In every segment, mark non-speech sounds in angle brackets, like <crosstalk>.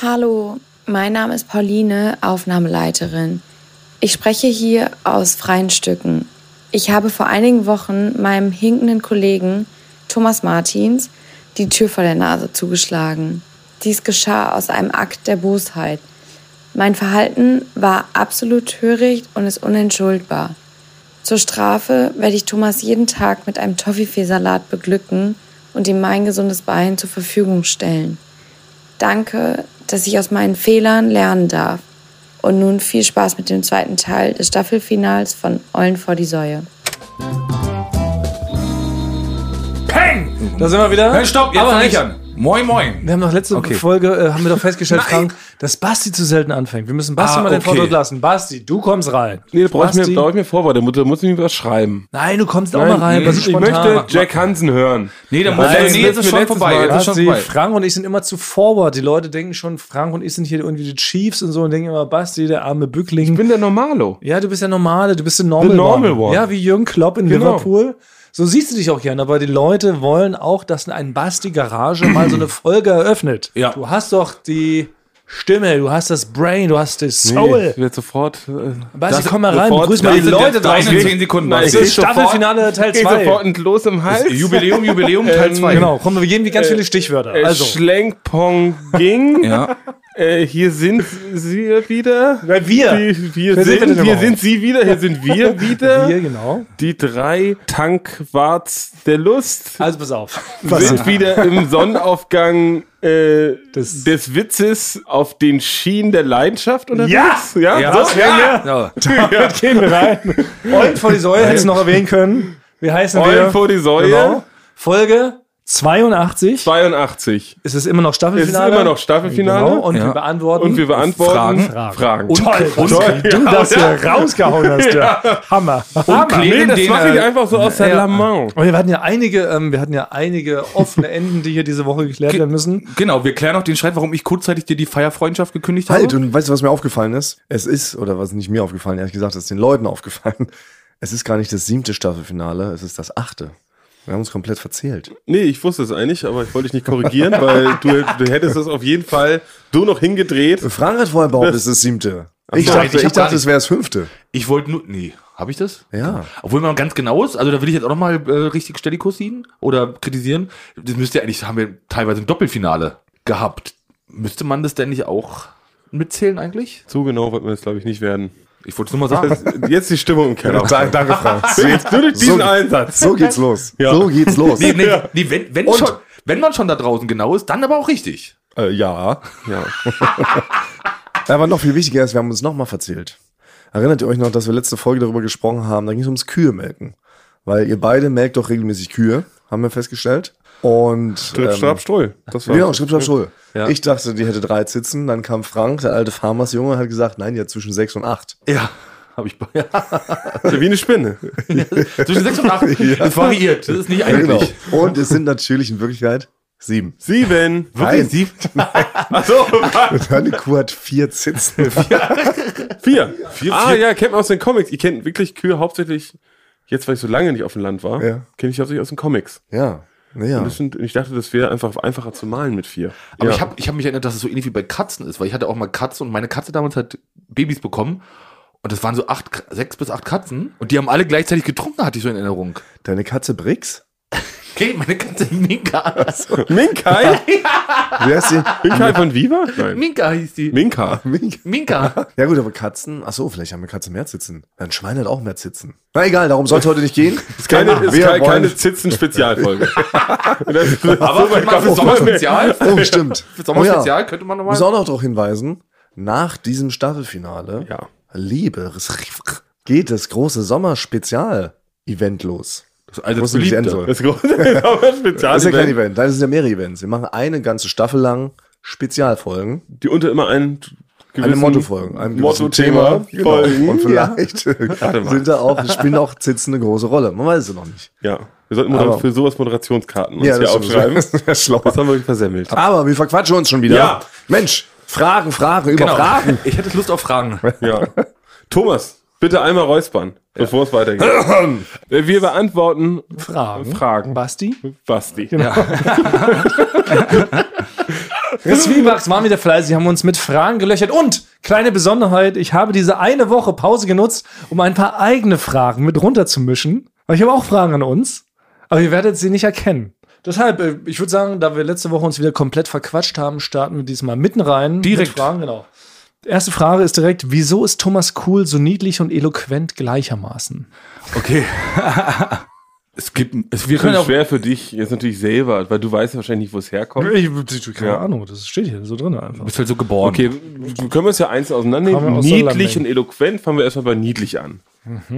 Hallo, mein Name ist Pauline, Aufnahmeleiterin. Ich spreche hier aus freien Stücken. Ich habe vor einigen Wochen meinem hinkenden Kollegen Thomas Martins die Tür vor der Nase zugeschlagen. Dies geschah aus einem Akt der Bosheit. Mein Verhalten war absolut töricht und ist unentschuldbar. Zur Strafe werde ich Thomas jeden Tag mit einem Toffifee-Salat beglücken und ihm mein gesundes Bein zur Verfügung stellen. Danke, dass ich aus meinen Fehlern lernen darf. Und nun viel Spaß mit dem zweiten Teil des Staffelfinals von Eulen vor die Säue. Peng! Da sind wir wieder. Hey, stopp, jetzt Aber nicht. ich an. Moin, moin. Wir haben doch letzte Okay. Folge, äh, haben wir doch festgestellt. Frank, dass Basti zu selten anfängt. Wir müssen Basti Ah, mal den okay. Vortritt lassen. Basti, du kommst rein. Nee, da brauche ich, mir- brauch ich mir Vorwort. Der Mutter muss ich mir was schreiben. Nein, du kommst auch Nein, mal rein. nee, ich spontan? möchte Jack Hansen hören. Nee, da muss das nee, jetzt ist schon vorbei. Mal. Jetzt ist schon vorbei. Frank und ich sind immer zu forward. Die Leute denken schon, Frank und ich sind hier irgendwie die Chiefs und so und denken immer, Basti, der arme Bückling. Ich bin der Normalo. ja, du bist der Normale, du bist der Normal, The normal one. Ja, wie Jürgen Klopp in Genau. Liverpool. So siehst du dich auch gerne, aber die Leute wollen auch, dass ein Basti Garage mal so eine <clears throat> Folge eröffnet. Ja. Du hast doch die Stimme, du hast das Brain, du hast das Nee, Soul. ich werde sofort. Äh, Basti, komm mal rein, begrüß mal die Leute draußen. 10 Sekunden. Nein, Das ist Staffelfinale Teil Geht 2. sofort ein Los im Hals. Jubiläum, Jubiläum, <laughs> Teil Ähm, 2. Genau, komm, wir geben die ganz viele Stichwörter. Äh, Also, Schlenkpong ging. Ja. <laughs> Äh, hier sind sie wieder. Wer wir? Die, hier Wer sind wir sind, hier sind sie wieder. Hier sind wir <laughs> wieder. hier, genau. Die drei Tankwarts der Lust Also pass auf. sind wieder im Sonnenaufgang äh, Das- des Witzes auf den Schienen der Leidenschaft unterwegs. Ja! ja, Ja. So? Ja, Ja. Damit gehen wir rein. Eulen vor die Säule hättest du noch erwähnen können. Wie heißen wir? Eulen vor die Säule. Genau. Folge 82. 82. Es ist immer noch Es ist Staffelfinale. immer noch Staffelfinale. Genau. Und Ja. wir beantworten. Und wir beantworten Fragen. Fragen. Fragen. Und, Toll, und, du das hier rausgehauen hast. Ja. <laughs> Hammer. Hammer. klären Nee, das den, mache ich einfach so aus der ja. Lamont. Und wir hatten ja einige, ähm, wir hatten ja einige offene Enden, die hier diese Woche geklärt werden müssen. Genau, wir klären auch den Streit, warum ich kurzzeitig dir die Feierfreundschaft gekündigt habe. Halt, und weißt du, was mir aufgefallen ist? Es ist, oder was nicht mir aufgefallen, ehrlich gesagt, es ist den Leuten aufgefallen. <laughs> Es ist gar nicht das siebte Staffelfinale, es ist das achte. Wir haben uns komplett verzählt. Nee, ich wusste es eigentlich, aber ich wollte dich nicht korrigieren, weil du, du hättest es auf jeden Fall du noch hingedreht. Es ist das siebte. Ich dachte, ich ich, gar dachte es wäre das fünfte. Ich wollte nur. Nee, habe ich das? Ja. Obwohl man ganz genau ist, also da will ich jetzt auch nochmal äh, richtig Stellikus ziehen oder kritisieren. Das müsste ja eigentlich, haben wir teilweise ein Doppelfinale gehabt. Müsste man das denn nicht auch mitzählen eigentlich? So genau wollten wir es, glaube ich, nicht werden. Ich wollte es nur mal sagen. <laughs> Jetzt die Stimmung im Keller. Danke, danke Frank. <laughs> Jetzt nur durch diesen So- Einsatz. So geht's los. Ja. So geht's los. nee, nee, nee, wenn, wenn, schon, wenn man schon da draußen genau ist, dann aber auch richtig. Äh, ja. Ja. <laughs> Aber noch viel wichtiger ist, wir haben uns nochmal verzählt. Erinnert ihr euch noch, dass wir letzte Folge darüber gesprochen haben? Da ging es ums Kühe melken. Weil ihr beide melkt doch regelmäßig Kühe, haben wir festgestellt. Und Strip, ähm, Strap, Stroll. Das war Genau, Schripp, Schripp, Schrull. Ja. Ich dachte, die hätte drei Zitzen. Dann kam Frank, der alte Farmersjunge, hat gesagt, nein, die hat zwischen sechs und acht. Ja. Habe ich bei. <laughs> Ja. wie eine Spinne. Zwischen 6 und 8. Das <laughs> variiert. Das ist nicht Ja, genau. eigentlich. Und es sind natürlich in Wirklichkeit sieben. Sieben. Nein, Sieben. <laughs> Achso, Deine Kuh hat vier Zitzen. vier. Ah ja, kennt man aus den Comics. Ihr kennt wirklich Kühe hauptsächlich, jetzt weil ich so lange nicht auf dem Land war, Ja. kenne ich hauptsächlich aus den Comics. Ja, naja. Und Das sind, ich dachte, das wäre einfach einfacher zu malen mit vier. Aber ja. ich habe ich hab mich erinnert, dass es so ähnlich wie bei Katzen ist, weil ich hatte auch mal Katzen und meine Katze damals hat Babys bekommen. Und das waren so acht, sechs bis acht Katzen. Und die haben alle gleichzeitig getrunken, hatte ich so in Erinnerung. Deine Katze Brix? <laughs> Okay, meine Katze Minka. Minkai? <laughs> Wer ist die? Minkai von Viva? Nein. Minka hieß die. Minka. Minka. Ja gut, aber Katzen, ach so, vielleicht haben wir Katze mehr Zitzen. Ein Schwein hat auch mehr Zitzen. Na egal, darum soll es heute nicht gehen. <laughs> Ist keine, ist Wir keine, keine Zitzen-Spezialfolge. <laughs> Aber man für Sommerspezial, Oh, stimmt. für Sommerspezial könnte man Ich muss nochmal. auch noch darauf hinweisen, nach diesem Staffelfinale, Ja. Liebe, geht das große Sommer-Spezial-Event los. Das wie enden Beliebte. soll. Das große <laughs> Sommerspezial. Das ist ja kein Event, das sind ja mehrere Events. Wir machen eine ganze Staffel lang Spezialfolgen. Die unter immer ein Eine Mottofolgen, einem gewissen Motto-Thema Genau. folgen. Und vielleicht <laughs> mal. sind da auch, spielen auch Zitzen eine große Rolle. Man weiß es noch nicht. Ja, wir sollten mal Aber- für sowas Moderationskarten uns Ja, hier das aufschreiben. ist <laughs> ja schlau. Das haben wir versemmelt. Aber wir verquatschen uns schon wieder. Ja. Mensch, Fragen, Fragen, über Genau. Fragen. Ich hätte Lust auf Fragen. Ja. Thomas, bitte einmal räuspern, bevor es weitergeht. <clears throat> Wir beantworten Fragen. Fragen. Basti? Basti. Genau. Zwiebax <laughs> waren wieder fleißig, haben uns mit Fragen gelöchert. Und, kleine Besonderheit, ich habe diese eine Woche Pause genutzt, um ein paar eigene Fragen mit runterzumischen. Weil ich habe auch Fragen an uns, aber ihr werdet sie nicht erkennen. Deshalb, äh, ich würde sagen, da wir letzte Woche uns wieder komplett verquatscht haben, starten wir diesmal mitten rein. Direkt. Mit Fragen, genau. Erste Frage ist direkt, wieso ist Thomas Kuhl so niedlich und eloquent gleichermaßen? Okay. <laughs> es gibt, es, wir Das können ist auch, schwer für dich jetzt natürlich selber, weil du weißt ja wahrscheinlich nicht, wo es herkommt. Ich, ich, keine Ja. Ahnung, das steht hier so drin einfach. du bist halt so geboren. Okay, wir können wir es ja eins auseinandernehmen. Niedlich und eloquent fangen wir erstmal bei niedlich an.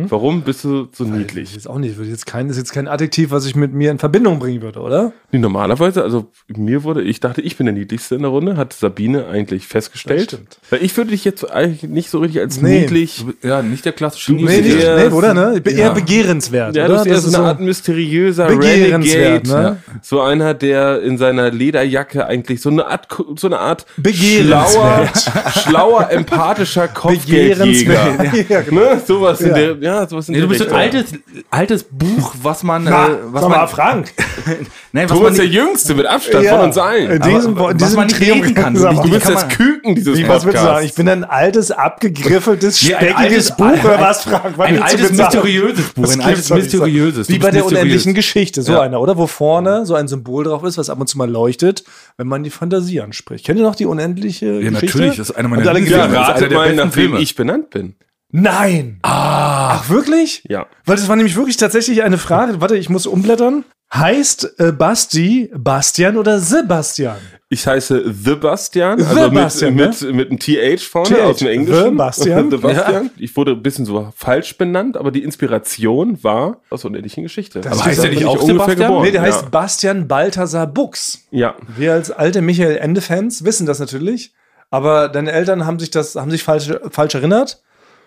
Warum bist du so Ich niedlich? jetzt auch nicht, würde jetzt kein, ist jetzt kein Adjektiv, was ich mit mir in Verbindung bringen würde, oder? Nee, normalerweise, also mir wurde, ich dachte, ich bin der niedlichste in der Runde, hat Sabine eigentlich festgestellt. Das stimmt. Weil ich würde dich jetzt eigentlich nicht so richtig als Nee. niedlich. Ja, nicht der klassische Du- Nee, Nee, nicht, eher- nee, oder? Ne? Ich bin Ja. eher begehrenswert. Ja, oder? das ist eher so eine Art mysteriöser Begehrenswert, Renegade. ne? So einer, der in seiner Lederjacke eigentlich so eine Art, so eine Art schlauer, Begehrenswert. schlauer, empathischer Kopfgeldjäger. Begehrenswert. Ja. Ne? Sowas in Ja. Der, ja, sowas in Nee, du bist so ein Richtung. altes, altes Buch, was man, Na, äh, was sag man, mal, Frank. <laughs> nee, was Du bist der Jüngste mit Abstand Ja. von uns allen. In diesem, Aber in was diesem man nicht lesen kann, Du Wie bist das Küken dieses Wie, was würdest du sagen? Podcasts. Ich bin ein altes, abgegriffeltes, Nee, ein speckiges Buch, oder ein- was, Frank? Was ein willst du altes, mysteriöses Buch, ein altes, mysteriöses. Wie Du bei der unendlichen Geschichte, so Ja. einer, oder? Wo vorne so ein Symbol drauf ist, was ab und zu mal leuchtet, wenn man die Fantasie anspricht. Kennt ihr noch die unendliche Ja, Geschichte? natürlich, das ist einer meiner Lieblingsfilme. Ja, ratet der mal, besten nach wem Filme. ich benannt bin. Nein! Ah, Ach, wirklich? Ja. Weil das war nämlich wirklich tatsächlich eine Frage. Warte, ich muss umblättern. Heißt äh, Basti Bastian oder Sebastian? Ich heiße The Bastian, also Sebastian, ne? mit, mit, mit einem TH vorne TH, aus dem Englischen. <laughs> The Bastian. The Bastian. Ich wurde ein bisschen so falsch benannt, aber die Inspiration war aus der unendlichen Geschichte. Das aber heißt der nicht auch ungefähr Sebastian? geboren. Nee, der ja. heißt Bastian Balthasar Buchs. Ja. Wir als alte Michael Ende-Fans wissen das natürlich. Aber deine Eltern haben sich das, haben sich falsch, falsch erinnert.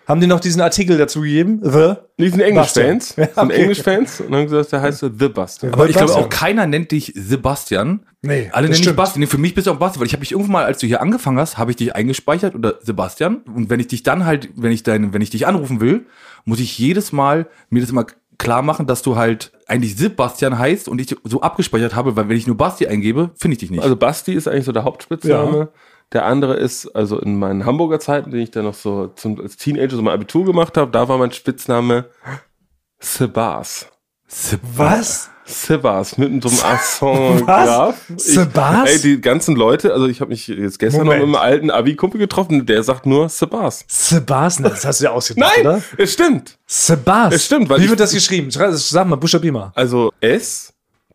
Haben die noch diesen Artikel dazu gegeben? The? Die sind Englisch-Fans. Bastian. Ja, sind okay. Englisch-Fans und haben gesagt, der heißt so The Bastian. aber ich glaube Bastian. auch keiner nennt dich Sebastian. Nee, Alle das nennen dich stimmt. Basti. Nee, für mich bist du auch Basti, weil ich habe dich irgendwann mal, als du hier angefangen hast, habe ich dich eingespeichert oder Sebastian. Und wenn ich dich dann halt, wenn ich dein, wenn ich dich anrufen will, muss ich jedes Mal mir das immer klar machen, dass du halt eigentlich Sebastian heißt und ich so abgespeichert habe, weil wenn ich nur Basti eingebe, finde ich dich nicht. Also Basti ist eigentlich so der Hauptspitzname. Der andere ist, also in meinen Hamburger Zeiten, den ich dann noch so zum, als Teenager so mein Abitur gemacht habe, da war mein Spitzname Sebas. Was? Sebas, mit so einem Accent Was? Graf. Ich- Sebas? Ey, die ganzen Leute, also ich habe mich jetzt gestern Moment. noch mit einem alten Abi-Kumpel getroffen, der sagt nur Sebas. Sebastian, das hast du ja ausgedacht, Nein, oder? es stimmt. Sebastian. Es stimmt, weil Wie ich- wird das geschrieben? Sag mal, buchstabier mal. Also S,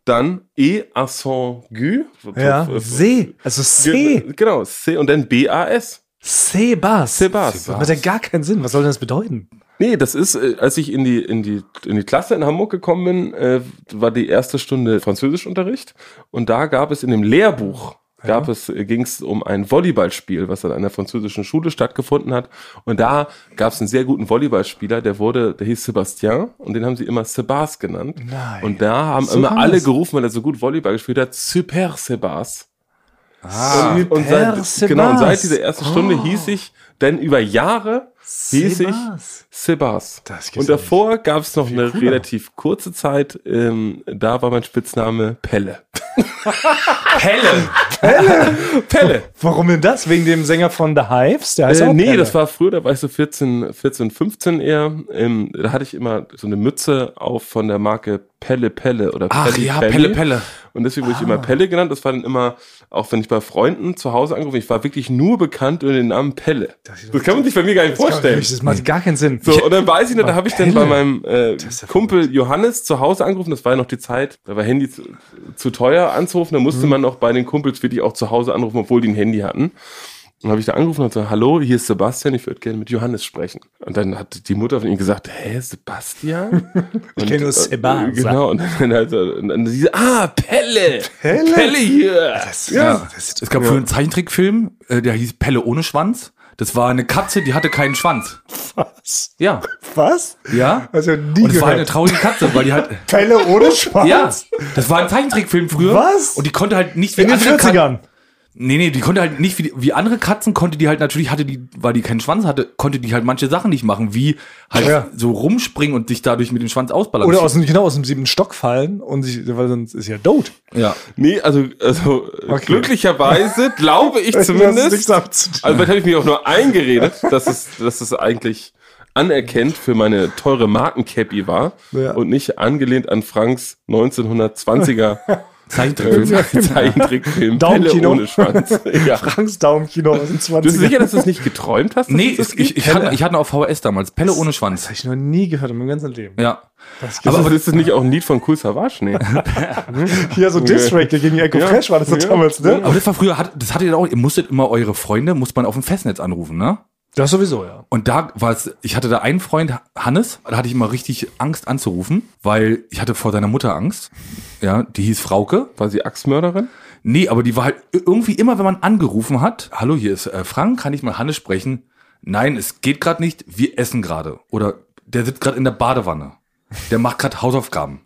dann E, Accent Gu. Ja, See. Also C. Ge- Genau, C und dann B-A-S. Sebas. Sebas. Das hat ja gar keinen Sinn. Was soll denn das bedeuten? Nee, das ist, äh, als ich in die, in die, in die Klasse in Hamburg gekommen bin, äh, war die erste Stunde Französischunterricht und da gab es in dem Lehrbuch, gab es, ging es um ein Volleyballspiel, was an einer französischen Schule stattgefunden hat. Und da gab es einen sehr guten Volleyballspieler, der wurde, der hieß Sebastien und den haben sie immer Sebas genannt. Nein. Und da haben So immer alle gerufen, weil er so gut Volleyball gespielt hat, Super Sebas. Ah, und, und Super seit, genau, und seit dieser ersten Stunde Oh. hieß ich, denn über Jahre hieß ich Sebas. Und ja davor gab es noch eine cooler. relativ kurze Zeit, ähm, da war mein Spitzname Pelle. <laughs> <laughs> Helle. Pelle! Warum denn das? Wegen dem Sänger von The Hives? Der heißt Äh, auch nee, Pelle. das war früher, da war ich so 14, 14 15 eher. Ähm, da hatte ich immer so eine Mütze auf von der Marke Pelle Pelle oder Ach Pelli ja. Pelle, Pelle. Und deswegen wurde ich Ah. immer Pelle genannt. Das war dann immer, auch wenn ich bei Freunden zu Hause angerufen ich war wirklich nur bekannt unter den Namen Pelle. Das, kann man sich bei mir gar nicht vorstellen. Das macht gar keinen Sinn. So, und dann weiß ich noch, da habe ich dann bei Pelle. meinem äh, Kumpel Johannes zu Hause angerufen. Das war ja noch die Zeit, da war Handy zu, zu teuer anzurufen. Da Mhm. musste man auch bei den Kumpels wirklich auch zu Hause anrufen, obwohl die ein Handy hatten. Dann habe ich da angerufen und gesagt, hallo, hier ist Sebastian, ich würde gerne mit Johannes sprechen. Und dann hat die Mutter von ihm gesagt, hä, Sebastian? <laughs> Ich kenne nur Sebastian. Genau, und dann, halt, und dann sie, ah, Pelle! Pelle? Pelle hier! ja. Es gab früher einen Zeichentrickfilm, äh, der hieß Pelle ohne Schwanz. Das war eine Katze, die hatte keinen Schwanz. Was? Ja. Was? Ja. Also nie Und es war eine traurige Katze, weil die halt. <laughs> Pelle ohne Schwanz? Ja, das war ein Zeichentrickfilm früher. Was? Und die konnte halt nicht wie In den andere Katzen- 40ern. Nee, nee, die konnte halt nicht wie, wie andere Katzen konnte die halt natürlich hatte die, weil die keinen Schwanz hatte, konnte die halt manche Sachen nicht machen, wie halt Ja. so rumspringen und sich dadurch mit dem Schwanz ausbalancieren. Oder aus dem, genau, aus dem siebten Stock fallen und sich, weil sonst ist ja tot. ja. Nee, also, also Okay. glücklicherweise <laughs> glaube ich zumindest. Also, vielleicht habe ich mich auch nur eingeredet, dass es, dass es eigentlich anerkennt für meine teure Markencappy war Ja. und nicht angelehnt an Franks 1920er <laughs> Zeichentrickfilm. <laughs> Zeichentrickfilm Daumenkino. Pelle ohne Schwanz. <laughs> Ja. Franks Daumenkino aus den 20 Bist du sicher, dass du es nicht geträumt hast? Nee, es das ich, ich, ich, hatte, ich hatte noch VHS damals. Pelle ohne Schwanz. habe ich noch nie gehört in meinem ganzen Leben. Ja. aber, aber ist das nicht auch ein Lied von Cool Savage? Nee. <laughs> Hier so Distrack gegen Echo Ja. Fresh war das Ja. damals, ne? Aber das war früher, das hattet ihr auch, ihr musstet immer eure Freunde, muss man auf dem Festnetz anrufen, ne? Das sowieso, ja. Und da war es, ich hatte da einen Freund, Hannes, da hatte ich immer richtig Angst anzurufen, weil ich hatte vor seiner Mutter Angst. Ja, die hieß Frauke. War sie Axtmörderin? Nee, aber die war halt irgendwie immer, wenn man angerufen hat, hallo, hier ist äh, Frank, kann ich mal Hannes sprechen? Nein, es geht gerade nicht, wir essen gerade. Oder der sitzt gerade in der Badewanne. Der macht gerade Hausaufgaben.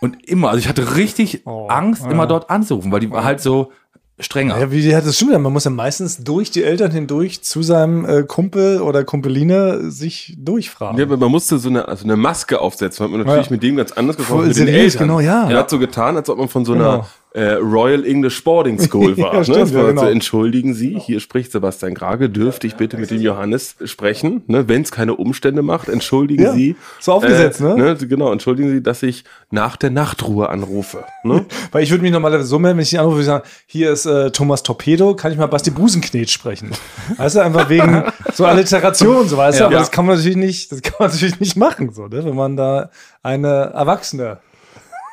Und immer, also ich hatte richtig Oh, Angst, ja. immer dort anzurufen, weil die war halt so strenger. Ja, wie die hat das stimmt ja. Man muss ja meistens durch die Eltern hindurch zu seinem äh, Kumpel oder Kumpeline sich durchfragen. Ja, aber man musste so eine, also eine Maske aufsetzen. Man hat man natürlich Ja. mit dem ganz anders gesprochen. Voll seriös, genau, ja. Er hat so getan, als ob man von so Genau. Äh, Royal English Boarding School <laughs> war. Ja, ne? stimmt, Das war ja, halt so, genau. entschuldigen Sie, hier spricht Sebastian Grage, dürfte ich bitte mit dem Johannes sprechen? Ne? Wenn es keine Umstände macht, entschuldigen Ja, Sie. so aufgesetzt, äh, ne? Genau, entschuldigen Sie, dass ich nach der Nachtruhe anrufe. Ne? <laughs> Weil ich würde mich normalerweise so melden, wenn ich die anrufe, würde ich sagen, hier ist äh, Thomas Torpedo, kann ich mal Basti Busenknet sprechen? Weißt du, einfach wegen so Alliteration, so weißt du, aber Ja. das kann man natürlich nicht, das kann man natürlich nicht machen, so, ne? wenn man da eine Erwachsene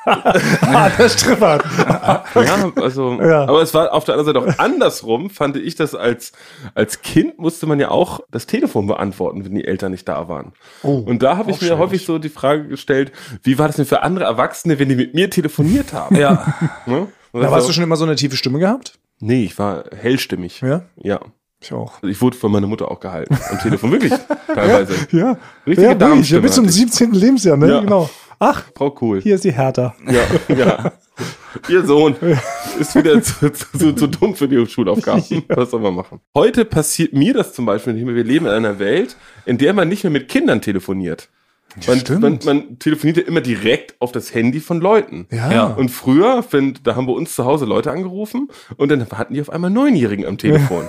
ah, der strippert. <laughs> Ja, also, Ja. aber es war auf der anderen Seite auch andersrum, fand ich das als, als Kind musste man ja auch das Telefon beantworten, wenn die Eltern nicht da waren. Oh, Und da habe ich mir häufig so die Frage gestellt, wie war das denn für andere Erwachsene, wenn die mit mir telefoniert haben? Ja. <laughs> Ne? Da das hast so- du schon immer so eine tiefe Stimme gehabt? Nee, ich war hellstimmig. Ja? Ja. Ich auch. Also ich wurde von meiner Mutter auch gehalten. Am Telefon, wirklich. <laughs> Teilweise. Ja, Richtige ja, wirklich, ja, bis zum hatte ich. 17. Lebensjahr, ne? Ja. Genau. Ach, Frau Cool. hier ist die Hertha. Ja, ja. Ihr Sohn ist wieder zu, zu, zu dumm für die Schulaufgaben. <laughs> Was soll man machen? Heute passiert mir das zum Beispiel nicht mehr. Wir leben in einer Welt, in der man nicht mehr mit Kindern telefoniert. Man, stimmt. man, man telefoniert ja immer direkt auf das Handy von Leuten. Ja. Ja. Und früher, wenn, da haben bei uns zu Hause Leute angerufen und dann hatten die auf einmal Neunjährigen am Telefon.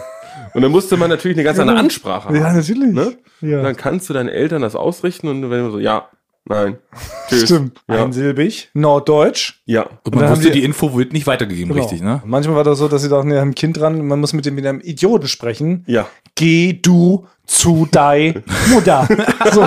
Und dann musste man natürlich eine ganz andere Ansprache haben. Ja, natürlich. Ne? Ja. Dann kannst du deinen Eltern das ausrichten und wenn du so, ja, nein, <laughs> tschüss. Stimmt. Ja. Einsilbig, Norddeutsch. ja. Und dann man wusste, die- die Info wird nicht weitergegeben, Genau. richtig, ne? Und manchmal war das so, dass sie dachten, ja, ein Kind dran, man muss mit dem mit einem Idioten sprechen. Ja. Geh du zu dei <laughs> Mutter. so.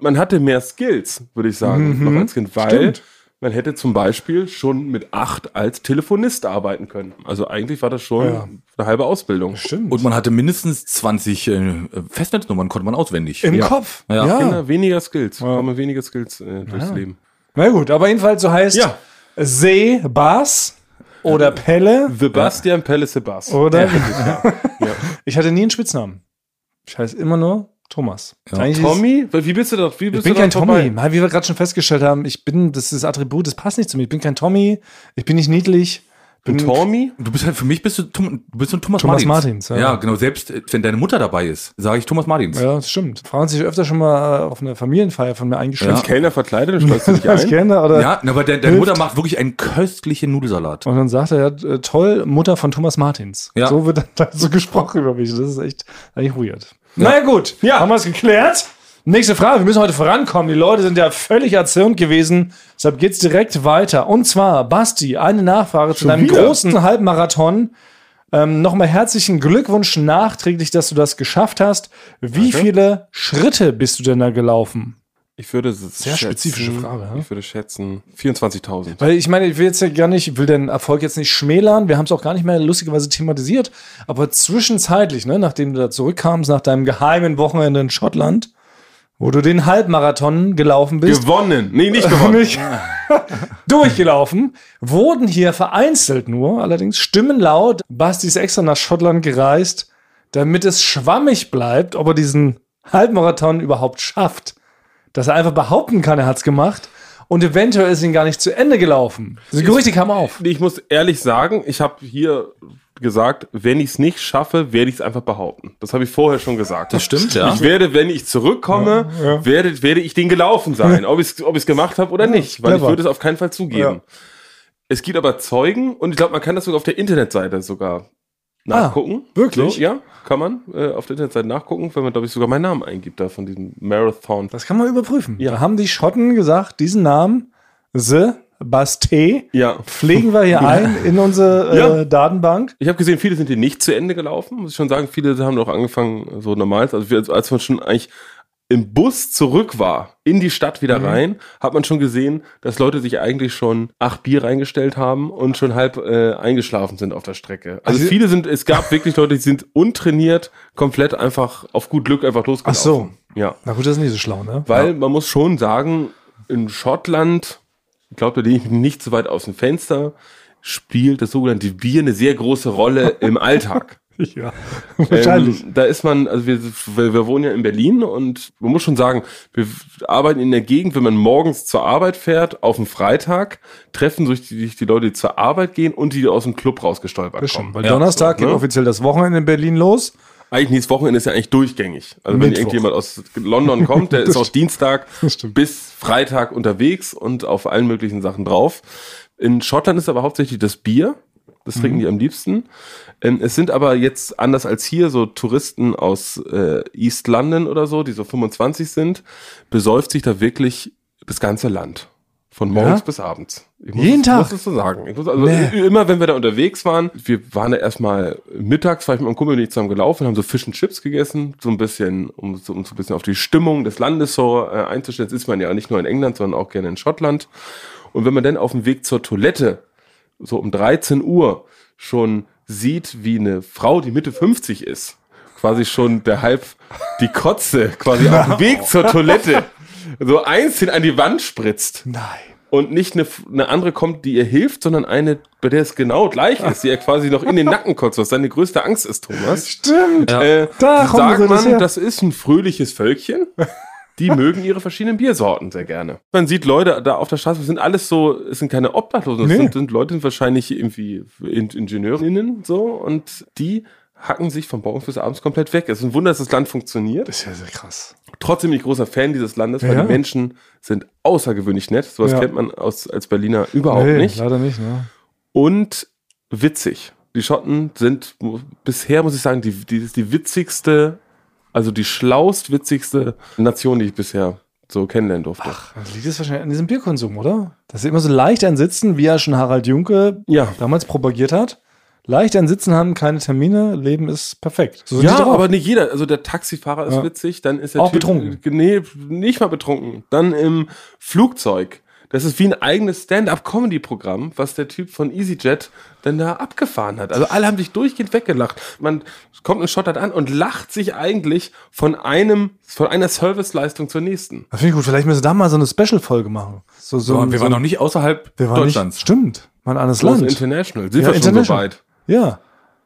Man hatte mehr Skills, würde ich sagen, noch als Kind, weil Mhm. Stimmt. Man hätte zum Beispiel schon mit acht als Telefonist arbeiten können. Also eigentlich war das schon Ja. eine halbe Ausbildung. Stimmt. Und man hatte mindestens 20 äh, Festnetznummern, konnte man auswendig. Im Ja. Kopf. Ja. ja. Kinder, weniger Skills, Ja. kommen weniger Skills äh, durchs Leben. Na gut, aber jedenfalls so heißt Ja. See, Bas oder Pelle Sebastian Pelle Sebas. oder. Ja. <laughs> Ich hatte nie einen Spitznamen. Ich heiße immer nur Thomas. Ja. Tommy, wie bist du doch? Wie Ich bist bin du kein Tommy. Mal, Wie wir gerade schon festgestellt haben, ich bin, das ist das Attribut, das passt nicht zu mir. Ich bin kein Tommy, ich bin nicht niedlich. Bin Tommy? Du bist halt, für mich bist du, du bist so ein Thomas, Thomas Martins. Martins, ja. ja. genau. Selbst äh, wenn deine Mutter dabei ist, sage ich Thomas Martins. Ja, das stimmt. Frauen sich öfter schon mal äh, auf eine Familienfeier von mir eingeschrieben. Als Kellner verkleidet schreibst du dich <laughs> Als ein? Kellner oder. Ja, aber de, deine Hilft. Mutter macht wirklich einen köstlichen Nudelsalat. Und dann sagt er, ja, äh, toll, Mutter von Thomas Martins. Ja. So wird <laughs> dann so gesprochen über mich. Das ist echt eigentlich weird. Naja, gut. Ja. Haben wir es geklärt? Nächste Frage. Wir müssen heute vorankommen. Die Leute sind ja völlig erzürnt gewesen. Deshalb geht's direkt weiter. Und zwar, Basti, eine Nachfrage zu deinem wieder? großen Halbmarathon. Ähm, Nochmal herzlichen Glückwunsch nachträglich, dass du das geschafft hast. Wie viele Schritte bist du denn da gelaufen? Ich würde Sehr spezifische Frage, ja? Ich würde schätzen 24.000. Weil ich meine, ich will jetzt ja gar nicht, ich will den Erfolg jetzt nicht schmälern. Wir haben es auch gar nicht mehr lustigerweise thematisiert. Aber zwischenzeitlich, ne, nachdem du da zurückkamst, nach deinem geheimen Wochenende in Schottland, wo du den Halbmarathon gelaufen bist, Gewonnen. Nee, nicht <laughs> gewonnen. nicht <laughs> durchgelaufen, wurden hier vereinzelt nur, allerdings Stimmen laut, Basti ist extra nach Schottland gereist, damit es schwammig bleibt, ob er diesen Halbmarathon überhaupt schafft. Dass er einfach behaupten kann, er hat's gemacht. und eventuell ist ihn gar nicht zu Ende gelaufen. Diese Gerüchte kamen auf. Ich muss ehrlich sagen, ich habe hier gesagt, wenn ich es nicht schaffe, werde ich es einfach behaupten. Das habe ich vorher schon gesagt. Das stimmt, ja. Ich werde, wenn ich zurückkomme, Werde, werde ich den gelaufen sein, ob ich es ob ich's gemacht habe oder nicht, weil ich clever. würde es auf keinen Fall zugeben. Es gibt aber Zeugen und ich glaube, man kann das sogar auf der Internetseite sogar nachgucken. wirklich? So, ja, kann man äh, auf der Internetseite nachgucken, wenn man, glaube ich, sogar meinen Namen eingibt da von diesem Marathon. Das kann man überprüfen. Ja. Da haben die Schotten gesagt, diesen Namen, Sebastian, Ja. pflegen wir hier <laughs> ein in unsere äh, Ja. Datenbank. Ich habe gesehen, viele sind hier nicht zu Ende gelaufen, muss ich schon sagen. Viele haben noch angefangen, so normal. Also wir, als man schon eigentlich im Bus zurück war, in die Stadt wieder Mhm. rein, hat man schon gesehen, dass Leute sich eigentlich schon acht Bier reingestellt haben und schon halb äh, eingeschlafen sind auf der Strecke. Also, Also- viele sind, es gab wirklich Leute, die sind untrainiert, komplett einfach auf gut Glück einfach losgelaufen. Ach so. Ja. Na gut, das ist nicht so schlau, ne? Weil man muss schon sagen, in Schottland, ich glaube, da ich nicht so weit aus dem Fenster, spielt das sogenannte Bier eine sehr große Rolle im Alltag. <laughs> Ja, wahrscheinlich. Ähm, da ist man, also wir, wir, wir wohnen ja in Berlin und man muss schon sagen, wir arbeiten in der Gegend, wenn man morgens zur Arbeit fährt, auf dem Freitag, treffen sich die, die Leute, die zur Arbeit gehen und die, aus dem Club rausgestolpert das kommen. stimmt. Weil Ja, Donnerstag so, geht ne? offiziell das Wochenende in Berlin los. Eigentlich das Wochenende ist ja eigentlich durchgängig. Also wenn Mittwoch. irgendjemand aus London kommt, der <laughs> ist auch Dienstag bis Freitag unterwegs und auf allen möglichen Sachen drauf. In Schottland ist aber hauptsächlich das Bier. Das Mhm. trinken die am liebsten. Ähm, es sind aber jetzt anders als hier so Touristen aus äh, East London oder so, die so 25 sind, besäuft sich da wirklich das ganze Land. Von morgens Ja? bis abends. Ich Jeden Tag? muss es so sagen. Ich muss also Nee. immer, wenn wir da unterwegs waren, wir waren da erstmal mittags, war ich mit meinem Kumpel nicht zusammen gelaufen, haben so Fish and Chips gegessen, so ein bisschen, um, so, um so ein bisschen auf die Stimmung des Landes so äh, einzustellen. Das ist man ja nicht nur in England, sondern auch gerne in Schottland. Und wenn man dann auf dem Weg zur Toilette so um 13 Uhr schon sieht, wie eine Frau, die Mitte 50 ist, quasi schon der halb die Kotze quasi auf dem Weg zur Toilette so einzeln an die Wand spritzt Nein. und nicht eine, eine andere kommt, die ihr hilft, sondern eine, bei der es genau gleich ist, die ihr quasi noch in den Nacken kotzt, was seine größte Angst ist, Thomas. Stimmt. Äh, Da sagt das man, das ist ein fröhliches Völkchen. Die mögen ihre verschiedenen Biersorten sehr gerne. Man sieht Leute da auf der Straße, sind alles so, es sind keine Obdachlosen, Nee. sind, sind Leute, sind wahrscheinlich irgendwie In Ingenieurinnen so und die hacken sich von morgens bis abends komplett weg. Es ist ein Wunder, dass das Land funktioniert. Das ist ja sehr krass. Trotzdem bin ich großer Fan dieses Landes, weil Ja. die Menschen sind außergewöhnlich nett. Sowas Ja. kennt man aus, als Berliner überhaupt Nee, nicht. Leider nicht, ne? Und witzig. Die Schotten sind bisher, muss ich sagen, die, die, die witzigste, also die schlaust witzigste Nation, die ich bisher so kennenlernen durfte. Das liegt es wahrscheinlich an diesem Bierkonsum, oder? Dass sie immer so leicht ein Sitzen, wie ja schon Harald Junke Ja. damals propagiert hat. Leicht ein Sitzen haben, keine Termine, Leben ist perfekt. So Ja, aber nicht jeder. Also der Taxifahrer ist Ja. witzig, dann ist der Auch betrunken. Nee, nicht mal betrunken. Dann im Flugzeug. Das ist wie ein eigenes Stand-up-Comedy-Programm, was der Typ von EasyJet denn da abgefahren hat. Also alle haben sich durchgehend weggelacht. Man kommt in Schottland an und lacht sich eigentlich von einem, von einer Serviceleistung zur nächsten. Das finde ich gut. Vielleicht müssen wir da mal so eine Special-Folge machen. So, so, So, wir so waren noch nicht außerhalb wir waren Deutschlands. Nicht, stimmt. Mal ein anderes So Land. International. Sind Ja, wir schon so international. weit? Ja.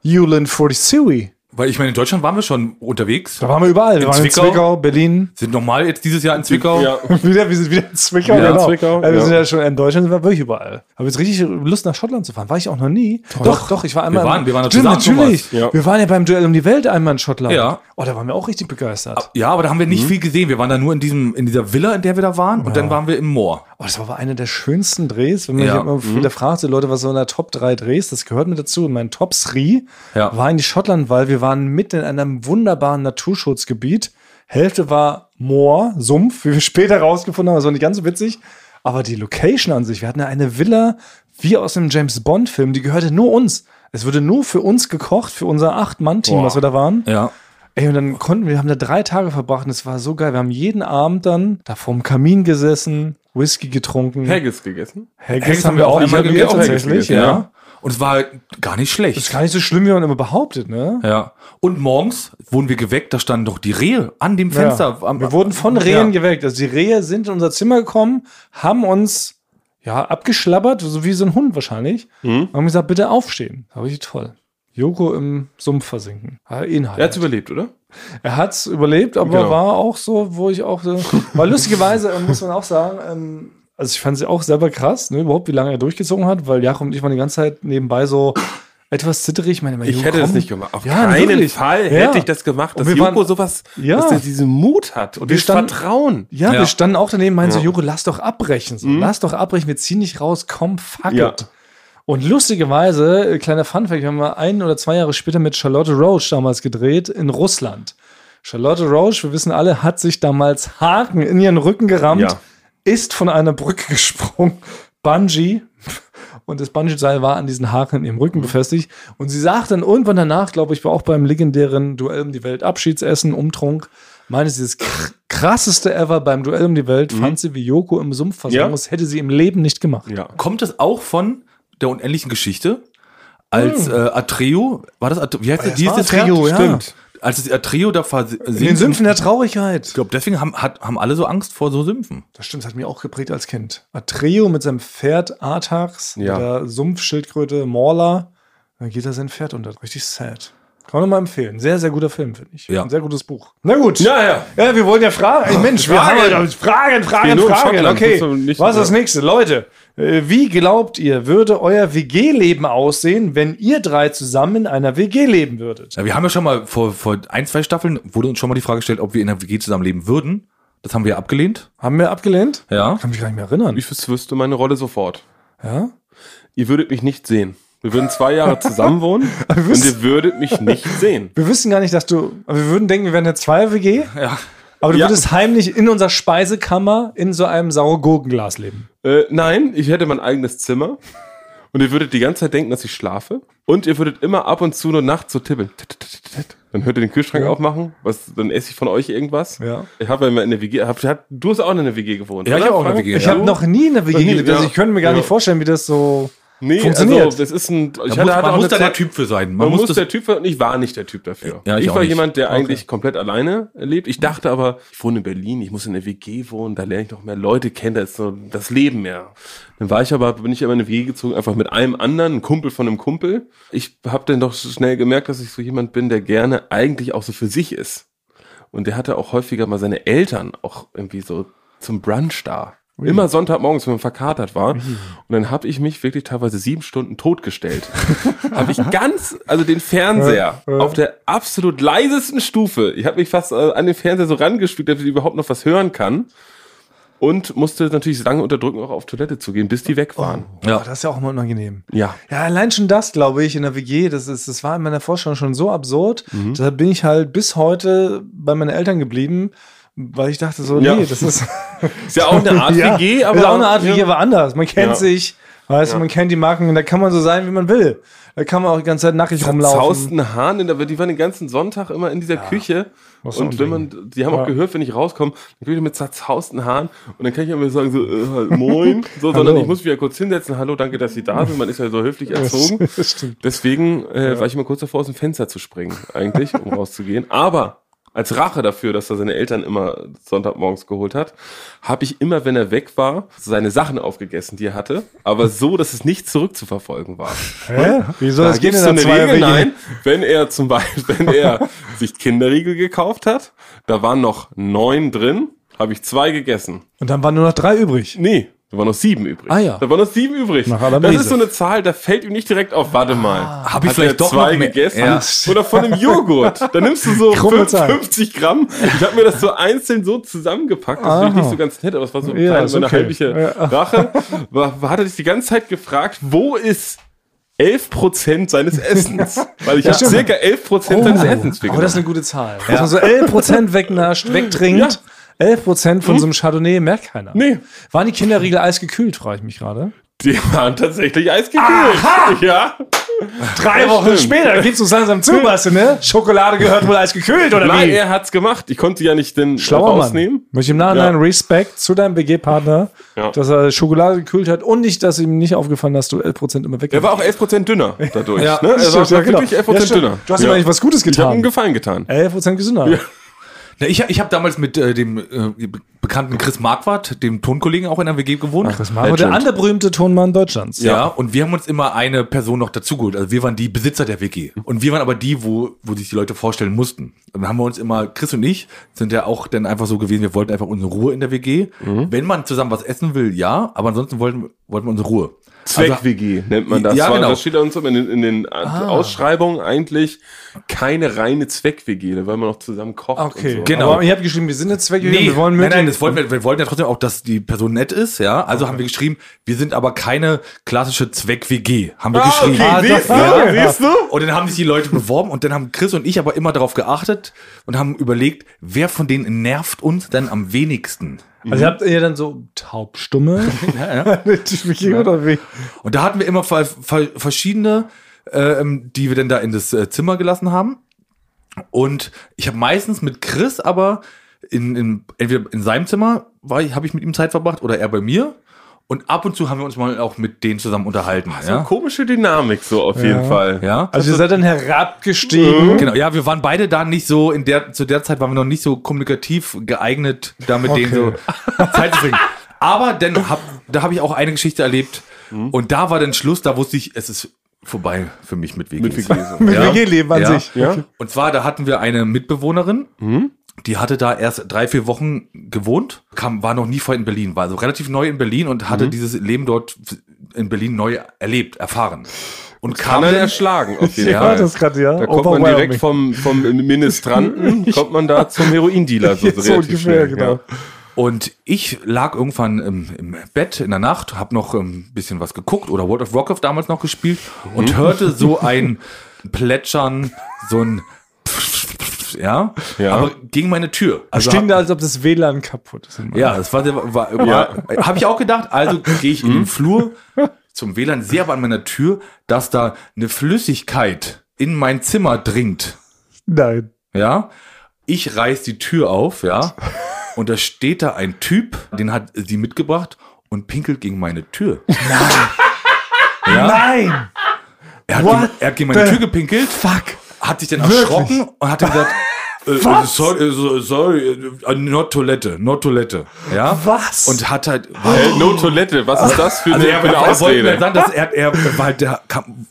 Ulan 40 Weil ich meine, in Deutschland waren wir schon unterwegs. Da waren wir überall. Wir In waren in Zwickau? Zwickau, Berlin. Sind nochmal jetzt dieses Jahr in Zwickau. Ja. <laughs> wieder, wir sind wieder in Zwickau, Wieder in genau. Zwickau, ja, wir ja. sind ja schon in Deutschland, sind wir wirklich überall. Habe jetzt richtig Lust nach Schottland zu fahren. War ich auch noch nie. Doch, doch, ich war einmal. Wir waren- wir waren da Stimmt, zusammen, natürlich. Ja. Wir waren ja beim Duell um die Welt einmal in Schottland. Ja. Oh, da waren wir auch richtig begeistert. Ja, aber da haben wir nicht viel gesehen. Wir waren da nur in diesem, in dieser Villa, in der wir da waren, und dann waren wir im Moor. Oh, das war aber einer der schönsten Drehs. Wenn man Ja. mich immer viele fragt, so Leute, was so in der Top 3 Drehs, das gehört mit dazu. Und mein Top 3 Ja. war eigentlich Schottland, weil wir waren mitten in einem wunderbaren Naturschutzgebiet. Hälfte war Moor, Sumpf, wie wir später rausgefunden haben. Das war nicht ganz so witzig. Aber die Location an sich, wir hatten ja eine Villa wie aus einem James Bond-Film, die gehörte nur uns. Es wurde nur für uns gekocht, für unser Acht-Mann-Team, was wir da waren. Ja. Ey, und dann konnten wir, wir haben da drei Tage verbracht und es war so geil. Wir haben jeden Abend dann da vorm Kamin gesessen, Whisky getrunken. Haggis gegessen. Haggis, haben wir auch ich hab gegessen, tatsächlich, gegessen, ja. Und es war gar nicht Das ist schlecht. gar nicht so schlimm, wie man immer behauptet, ne? Ja. Und morgens wurden wir geweckt, da standen doch die Rehe an dem Fenster. Ja. Am- wir wurden von Rehen Ja. geweckt. Also die Rehe sind in unser Zimmer gekommen, haben uns ja abgeschlabbert, so wie so ein Hund wahrscheinlich. Mhm. Haben gesagt, bitte aufstehen. Da war ich toll. Joko im Sumpf versinken. Inhalt. Er hat's überlebt, oder? Er hat's überlebt, aber Genau. war auch so, wo ich auch so. Weil lustigerweise <laughs> muss man auch sagen, ähm, Also ich fand sie auch selber krass, ne, überhaupt, wie lange er durchgezogen hat, weil Jakob und ich waren die ganze Zeit nebenbei so <clears throat> etwas zitterig. Ich meine, Ich Jo, hätte komm. das nicht gemacht. Auf Ja, keinen wirklich. Fall Ja. hätte ich das gemacht, Und dass wir waren- Joko sowas, Ja. dass der diesen Mut hat und wir standen- Vertrauen. Ja, Ja. wir standen auch daneben, meinen so, Ja. Joko, lass doch abbrechen. So. Lass doch abbrechen, wir ziehen nicht raus, komm, fuck Ja. it. Und lustigerweise, äh, kleiner Funfact, wir haben mal ein oder zwei Jahre später mit Charlotte Roach damals gedreht in Russland. Charlotte Roach, wir wissen alle, hat sich damals Haken in ihren Rücken gerammt, Ja. Ist von einer Brücke <laughs> gesprungen, Bungee. Und das Bungee-Seil war an diesen Haken in ihrem Rücken befestigt. Und sie sagt dann irgendwann danach, glaube ich, war auch beim legendären Duell um die Welt Abschiedsessen, Umtrunk, meinte sie, das kr- krasseste ever beim Duell um die Welt, fand sie, wie Joko im Sumpf versunken Ja. ist, hätte sie im Leben nicht gemacht. Ja. Kommt es auch von der unendlichen Geschichte? Als äh, Atreo, war das, At- wie heißt das? das Dieses Atreo, ja. Stimmt. Als das Atreo da versinkt. In den Sümpfen der Traurigkeit. Ich glaube, deswegen haben, hat, haben alle so Angst vor so Sümpfen. Das stimmt, das hat mich auch geprägt als Kind. Atreo mit seinem Pferd Artax, Ja. der Sumpfschildkröte Morla, dann geht er sein Pferd unter. Richtig sad. Kann man mal empfehlen. Sehr, sehr guter Film, finde ich. Ja. Ein sehr gutes Buch. Na gut. Ja, ja. Ja, wir wollen ja fragen. Ey, Mensch, wir Fragen. haben ja Fragen, Fragen, Fragen. Okay, nicht- was ist das nächste? Leute, äh, wie glaubt ihr, würde euer WG-Leben aussehen, wenn ihr drei zusammen in einer WG leben würdet? Ja, wir haben ja schon mal vor, vor ein, zwei Staffeln wurde uns schon mal die Frage gestellt, ob wir in einer WG zusammenleben würden. Das haben wir abgelehnt. Haben wir abgelehnt? Ja. Kann mich gar nicht mehr erinnern. Ich wüsste meine Rolle sofort. Ja? Ihr würdet mich nicht sehen. Wir würden zwei Jahre zusammen <laughs> wohnen und ihr würdet mich nicht sehen. Wir wissen gar nicht, dass du. aber Wir würden denken, wir wären eine Zwei-WG. Ja. Aber du Ja. würdest heimlich in unserer Speisekammer in so einem Saure-Gurkenglas leben. Äh, nein, ich hätte mein eigenes Zimmer und ihr würdet die ganze Zeit denken, dass ich schlafe und ihr würdet immer ab und zu nur nachts so tippeln. Dann hört ihr den Kühlschrank Ja. aufmachen, was, dann esse ich von euch irgendwas. Ja. Ich habe ja immer in der WG, hab, hat, du hast auch in der WG gewohnt, Ja, ich oder, hab auch in der? WG, Ich Ja. habe noch nie in der WG gelebt. Also ich könnte mir gar Ja. nicht vorstellen, wie das so. Nee, Funktioniert. also das ist ein, ich Da hatte, muss, man muss da der Typ für sein. Man, muss das- der Typ für, und ich war nicht der Typ dafür. Ja, ich ich war nicht. jemand, der eigentlich komplett alleine lebt. Ich dachte aber, ich wohne in Berlin, ich muss in der WG wohnen, da lerne ich noch mehr Leute kennen, da ist so das Leben mehr. Dann war ich aber, bin ich aber in eine WG gezogen, einfach mit einem anderen, ein Kumpel von einem Kumpel. Ich habe dann doch schnell gemerkt, dass ich so jemand bin, der gerne eigentlich auch so für sich ist. Und der hatte auch häufiger mal seine Eltern auch irgendwie so zum Brunch da. Immer Sonntagmorgens, wenn man verkatert war. Und dann habe ich mich wirklich teilweise sieben Stunden totgestellt. <laughs> habe ich ganz, also den Fernseher Ja, ja. auf der absolut leisesten Stufe. Ich habe mich fast äh, an den Fernseher so rangespielt, dass ich überhaupt noch was hören kann. Und musste natürlich lange unterdrücken, auch auf Toilette zu gehen, bis die weg waren. Ja. Ja. das ist ja auch immer unangenehm. Ja. Ja, allein schon das, glaube ich, in der WG, das, ist, das war in meiner Vorstellung schon so absurd. Mhm. Deshalb bin ich halt bis heute bei meinen Eltern geblieben, weil ich dachte so, Ja. nee, das ist. <laughs> Ist ja auch eine Art <laughs> ja, WG, aber. Ist auch eine Art WG, aber anders. Man kennt Ja. sich, weißt du, man kennt die Marken und da kann man so sein, wie man will. Da kann man auch die ganze Zeit nackig rumlaufen. Zerzausten Haaren, in der, die waren den ganzen Sonntag immer in dieser Küche. Und wenn man, die haben auch gehört, wenn ich rauskomme, dann komme ich mit zerzausten Haaren und dann kann ich immer sagen so, äh, moin, <laughs> so, sondern ich muss mich ja kurz hinsetzen, hallo, danke, dass Sie da sind, man ist ja so höflich erzogen. Deswegen äh, war ich immer kurz davor, aus dem Fenster zu springen, eigentlich, um rauszugehen. Aber als Rache dafür, dass er seine Eltern immer Sonntagmorgens geholt hat, habe ich immer, wenn er weg war, seine Sachen aufgegessen, die er hatte, aber so, dass es nicht zurückzuverfolgen war. Hä? Wie soll Da das in so eine Regel, nein, wenn er zum Beispiel, wenn er <laughs> sich Kinderriegel gekauft hat, da waren noch neun drin, habe ich zwei gegessen. Und dann waren nur noch drei übrig. Nee, da waren noch sieben übrig. Ah, ja. Da waren noch sieben übrig. Nach das ist so eine Zahl, da fällt ihm nicht direkt auf, warte mal. Hab ich Hat vielleicht doch zwei gegessen? Ja. Oder von einem Joghurt. <laughs> Da nimmst du so Krumme Zahl. 50 Gramm. Ich habe mir das so einzeln so zusammengepackt. Das finde ich nicht so ganz nett, aber es war so Ja, meiner okay. heimliche Ja. Rache. War, war, hat er sich die ganze Zeit gefragt, wo ist 11% seines Essens? <laughs> Weil ich Ja, habe circa 11% seines Essens Oh, das ist eine weggenommen. gute Zahl. Dass man so 11% wegnascht, wegtrinkt. Ja. 11% von so einem Chardonnay merkt keiner. Nee. Waren die Kinderriegel eisgekühlt, frage ich mich gerade. Die waren tatsächlich eisgekühlt. Ja. Drei Das Wochen stimmt. später geht's uns langsam zu, du, ne? Schokolade gehört wohl eisgekühlt, oder Nein, wie? er hat's gemacht. Ich konnte ja nicht den Schlauer rausnehmen. Mann. Möchte ich im Nachhinein Ja. Respekt zu deinem WG-Partner, Ja. dass er Schokolade gekühlt hat und nicht, dass ihm nicht aufgefallen dass du 11% immer weg Er war auch 11% dünner dadurch. Ja, ne? Er war, stimmt, ja, war genau. wirklich 11% Ja, stimmt. dünner. Du hast ihm eigentlich was Gutes Ich habe ihm getan. Gefallen getan. 11% gesünder. Na, ich ich habe damals mit äh, dem äh, bekannten Chris Marquardt, dem Tonkollegen auch in der WG gewohnt. Das war aber der andere berühmte Tonmann Deutschlands. Ja. und wir haben uns immer eine Person noch dazugeholt. Also wir waren die Besitzer der WG. Und wir waren aber die, wo, wo sich die Leute vorstellen mussten. Und dann haben wir uns immer, Chris und ich sind ja auch dann einfach so gewesen, wir wollten einfach unsere Ruhe in der WG. Wenn man zusammen was essen will, ja, aber ansonsten wollten, wollten wir unsere Ruhe. Zweck-WG nennt man das. Ja, genau. Das steht uns in den, in den Ausschreibungen eigentlich keine reine Zweck-WG, weil man noch zusammen kocht. Okay, Und so. Genau. Aber ihr habt geschrieben, wir sind jetzt weg. Nee, wir wollen möglichst- das wollten wir, wir wollten ja trotzdem auch, dass die Person nett ist, ja. Also haben wir geschrieben, wir sind aber keine klassische Zweck-WG, haben wir geschrieben. Ah, siehst du? ja. Siehst du? Und dann haben sich die Leute beworben und dann haben Chris und ich aber immer darauf geachtet und haben überlegt, wer von denen nervt uns denn am wenigsten? Also habt ihr dann so taubstumme? <laughs> <laughs> ja, oder wie? Und da hatten wir immer ver ver verschiedene, ähm, die wir dann da in das äh, Zimmer gelassen haben. Und ich habe meistens mit Chris aber in, in entweder in seinem Zimmer war ich, habe ich mit ihm Zeit verbracht oder er bei mir. Und ab und zu haben wir uns mal auch mit denen zusammen unterhalten. So eine ja? komische Dynamik so auf jeden Fall. ja. Also ihr seid dann herabgestiegen. Genau, ja, wir waren beide da nicht so, in der, zu der Zeit waren wir noch nicht so kommunikativ geeignet, da mit denen so <laughs> Zeit zu bringen. Aber dann hab, da habe ich auch eine Geschichte erlebt und da war dann Schluss, da wusste ich, es ist vorbei für mich mit WGs. Mit WG. <laughs> Mit Ja. WG-Leben an Ja. sich. Ja? Und zwar, da hatten wir eine Mitbewohnerin, die hatte da erst drei, vier Wochen gewohnt, kam, war noch nie vorher in Berlin, war also relativ neu in Berlin und hatte dieses Leben dort in Berlin neu erlebt, erfahren. Und Kann kam er dann, erschlagen auf jeden <laughs> Ja, Fall. das gerade, ja. Da kommt man direkt vom, vom Ministranten, <laughs> kommt man da zum Heroindealer so, <laughs> so relativ schnell. genau. Und ich lag irgendwann im, im Bett in der Nacht, habe noch ein bisschen was geguckt oder World of Warcraft damals noch gespielt und hörte so ein Plätschern, so ein ja, Ja. aber gegen meine Tür. Also Stehen da, als ob das WLAN kaputt ist. ja, das war, war, war, war habe ich auch gedacht. Also gehe ich in den Flur zum WLAN, sehe aber an meiner Tür, dass da eine Flüssigkeit in mein Zimmer dringt. Nein. Ja, ich reiß die Tür auf, ja, und da steht da ein Typ, den hat sie mitgebracht und pinkelt gegen meine Tür. Nein! Er hat, gegen, er hat gegen meine Tür gepinkelt, Fuck! Hat sich dann erschrocken und hat dann gesagt, äh, <laughs> äh, Was? sorry, äh, sorry, äh, not Toilette, not Toilette, ja. Was? Und hat halt, <gasps> Äh, no Toilette, was ist das für Also eine, er, für eine er wollte mir Ausrede? sagen, dass er, er <laughs> war halt, der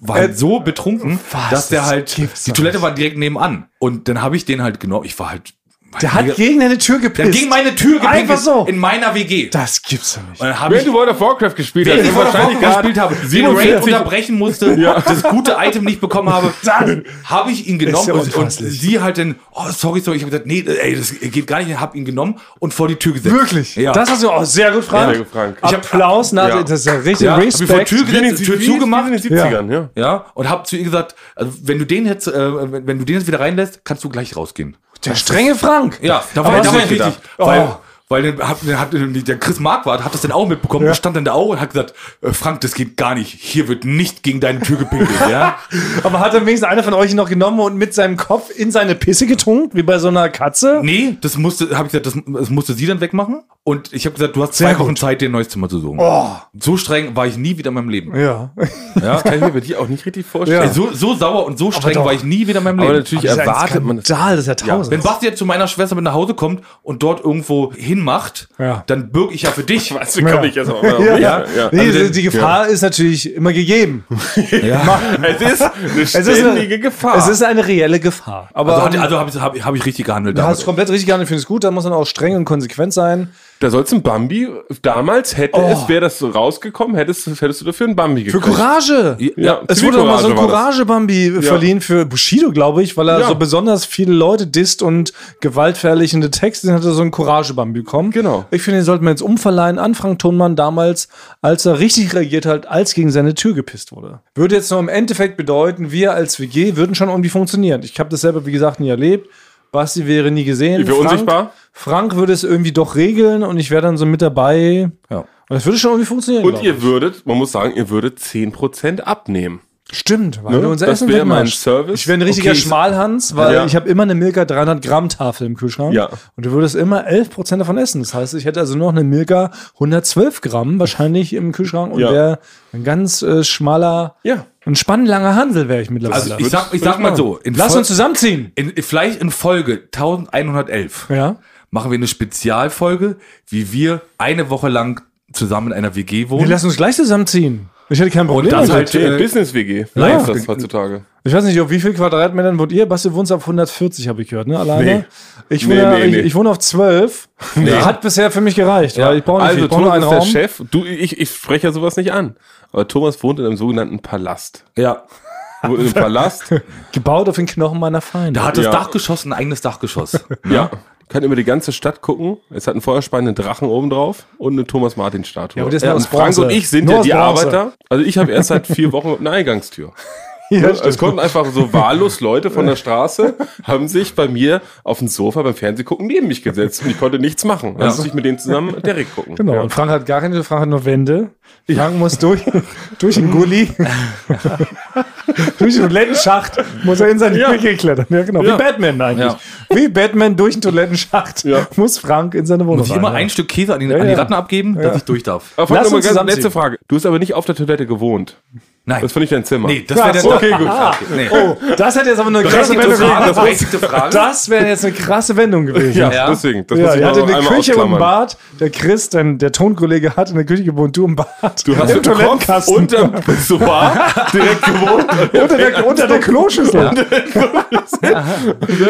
war halt so betrunken, Was? dass der halt, die Toilette war direkt nebenan. Und dann habe ich den halt genommen, ich war halt, Der hat gegen deine Tür der gepisst. hat gegen meine Tür gepinkelt Einfach so. in meiner WG. das gibt's doch nicht. Und habe Wenn ich, du World of Warcraft gespielt hast, wenn ich wahrscheinlich Warcraft gespielt habe, den 47 Raid unterbrechen musste, das gute Item nicht bekommen habe, <laughs> Dann- habe ich ihn genommen ja und, und sie halt dann, oh sorry, sorry, ich habe gesagt, nee, ey, das geht gar nicht, habe ihn genommen und vor die Tür gesetzt. Wirklich? Ja. Das hast du auch sehr gut, Frank. Sehr gut, Frank. Ich Applaus, nach, Ja. das ist ja richtig ja, hab ich vor die Respekt. Tür gesetzt, Tür zugemacht. in den 70ern, ja. Ja, und hab zu ihr gesagt, also wenn du den jetzt, äh, wenn du den jetzt wieder reinlässt, kannst du gleich rausgehen. Der strenge Frank. Ja, da war, ich richtig. Weil, Oh. weil dann hat, hat der Chris Marquardt hat das dann auch mitbekommen Ja. und stand dann da auch und hat gesagt, äh, Frank, das geht gar nicht. Hier wird nicht gegen deine Tür gepinkelt, ja? <laughs> Aber hat dann wenigstens einer von euch ihn noch genommen und mit seinem Kopf in seine Pisse getunkt, wie bei so einer Katze? Nee, das musste, habe ich gesagt, das, das musste sie dann wegmachen. Und ich habe gesagt, du hast zwei Sehr Wochen gut. Zeit, dir ein neues Zimmer zu suchen. So streng war ich nie wieder in meinem Leben. Ja. Ja? Kann ich mir bei dir auch nicht richtig vorstellen. Ey, so, so sauer und so streng war ich nie wieder in meinem Aber Leben. natürlich Das ist ein erwartet man das. Skandal des Jahrtausends. Wenn Basti jetzt zu meiner Schwester mit nach Hause kommt und dort irgendwo hinmacht, Ja. dann bürg ich ja für dich. <laughs> Weißt du, komm ich jetzt auch <laughs> mal ja, ja. ja. Nee, Also die, der- die Gefahr ist natürlich immer gegeben. <laughs> Ja. Es ist eine Es ist eine, ständige Gefahr. Es ist eine reelle Gefahr. Aber Also, ähm, also habe ich, hab, ich- hab ich richtig gehandelt. du hast komplett richtig gehandelt, finde ich gut. Da muss man auch streng und konsequent sein. Da soll's ein Bambi, damals hätte Oh. es, wäre das so rausgekommen, hättest, hättest du dafür ein Bambi Für gekriegt. Courage. Ja, Es wurde doch mal so ein. Courage-Bambi verliehen für Bushido, glaube ich, weil er Ja. so besonders viele Leute disst und gewaltverherrlichende Texte, den hat er so ein Courage-Bambi bekommen. Genau. Ich finde, den sollten wir jetzt umverleihen an Frank Thunmann damals, als er richtig reagiert hat, als gegen seine Tür gepisst wurde. Würde jetzt nur im Endeffekt bedeuten, wir als WG würden schon irgendwie funktionieren. Ich habe das selber, wie gesagt, nie erlebt. Basti wäre nie gesehen. Ich wäre unsichtbar. Frank würde es irgendwie doch regeln und ich wäre dann so mit dabei. Ja. Und das würde schon irgendwie funktionieren. Und ihr ich. würdet, man muss sagen, ihr würdet 10% abnehmen. Stimmt, weil Ne? du unser Das Essen wäre mein. Service. Ich wäre ein richtiger Okay, Schmalhans, weil Ja. ich habe immer eine Milka 300 Gramm Tafel im Kühlschrank. Ja. Und du würdest immer 11% davon essen. Das heißt, ich hätte also noch eine Milka 112 Gramm wahrscheinlich im Kühlschrank und Ja. wäre ein ganz äh, schmaler, Ja. ein spannlanger Hansel wäre ich mittlerweile. Also ich sag, ich sag mal so, in Lass Fol- uns zusammenziehen. in, vielleicht in Folge 1111 Ja. machen wir eine Spezialfolge, wie wir eine Woche lang zusammen in einer WG wohnen. Wir lassen uns gleich zusammenziehen. Ich hätte kein Problem. das damit. halt, äh, Business-WG. Ja. ist das heutzutage. Ich weiß nicht, auf wie viel Quadratmetern wohnt ihr? Basti, du wohnst auf 140, habe ich gehört, ne? Alleine? Nee. Ich, Nee, wohne, nee, ich, nee. ich wohne auf 12. <laughs> Hat bisher für mich gereicht, weil ich brauche nicht. Also Ich nur Thomas einen ist der Raum. Chef. Du, ich, ich spreche ja sowas nicht an. Aber Thomas wohnt in einem sogenannten Palast. ja. Wohnt in einem Palast. <laughs> Gebaut auf den Knochen meiner Feinde. Da hat das Ja. Dachgeschoss ein eigenes Dachgeschoss. ja. Kann über die ganze Stadt gucken. Es hat einen feuerspeienden Drachen oben drauf und eine Thomas Martin Statue. Ja, aber das ist nur und aus Frank und ich sind Nur ja die. Arbeiter. Also ich habe erst seit vier Wochen eine Eingangstür. Ja, stimmt. es konnten einfach so wahllos Leute von der Straße, haben sich bei mir auf dem Sofa beim Fernsehgucken neben mich gesetzt und ich konnte nichts machen. Dann musste ich mit denen zusammen Derek gucken. Genau, Ja. und Frank hat gar keine, Frank hat nur Wände. Ich hang muss durch, durch den Gully, durch den Toilettenschacht, muss er in seine Ja. Küche klettern. Ja, genau, Ja. wie Batman eigentlich. Ja. Wie Batman durch den Toilettenschacht Ja. muss Frank in seine Wohnung Muss ich immer rein. ein Stück Käse an, den, Ja, an die. Ratten abgeben, dass ich durch darf. Aber Lass Lass mal uns ganz letzte Frage. Du hast aber nicht auf der Toilette gewohnt. Nein. Das ist nicht dein Zimmer. nee, das wäre der okay, gut. Ah, nee. Oh, das hätte jetzt aber eine krasse Wendung gewesen. Frage. Das wäre jetzt eine krasse Wendung gewesen. Ja, Ja. deswegen. Das Ja, muss ich hatte eine Küche und ein ausklammern. Bad. Der Chris, dein, der Tonkollege, hat in der Küche gewohnt, du im Bad. Du hast im im Toilettenkasten. unterm Pissoir <laughs> direkt gewohnt. unter, der, unter der Kloschüssel. <laughs>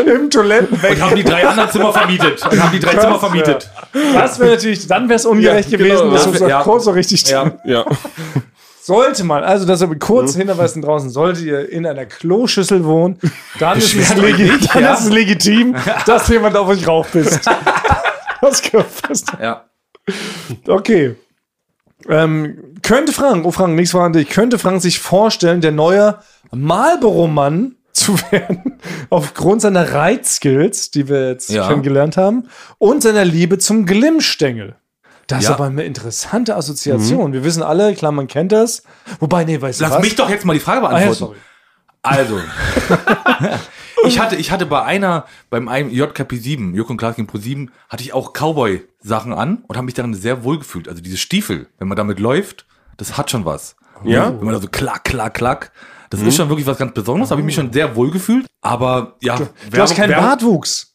Im Und Toilettenweg. haben die drei anderen Zimmer vermietet. Und haben die drei Zimmer vermietet. Das wäre natürlich, dann wäre es ungerecht Ja, genau, gewesen, dass das so ja. kurz so richtig Ja. Ja. <laughs> Sollte man, also das aber kurz Mhm. hinweisen draußen, solltet ihr in einer Kloschüssel wohnen, <laughs> dann, ist es, Beschwert euch legi nicht, dann ja. ist es legitim, <laughs> dass jemand auf euch raufpisst. <laughs> das gehört fest. Ja. Okay. Ähm, könnte Frank, oh Frank, nichts voran dich, könnte Frank sich vorstellen, der neue Marlboro-Mann zu werden, aufgrund seiner Reitskills, die wir jetzt Ja. kennengelernt haben, und seiner Liebe zum Glimmstängel. Das ist Ja. aber eine interessante Assoziation. Wir wissen alle, klar, man kennt das. Wobei, nee, weißt du Lass was? mich doch jetzt mal die Frage Ah, ja, beantworten. Also, <laughs> ich hatte, ich hatte bei einer, beim einem JKP 7, Jörg und Klaas gegen Pro 7, hatte ich auch Cowboy-Sachen an und habe mich darin sehr wohl gefühlt. Also diese Stiefel, wenn man damit läuft, das hat schon was. Ja? Wenn man da so klack, klack, klack. Das ist schon wirklich was ganz Besonderes. Habe ich mich schon sehr wohl gefühlt. Aber ja, Du hast keinen Bartwuchs.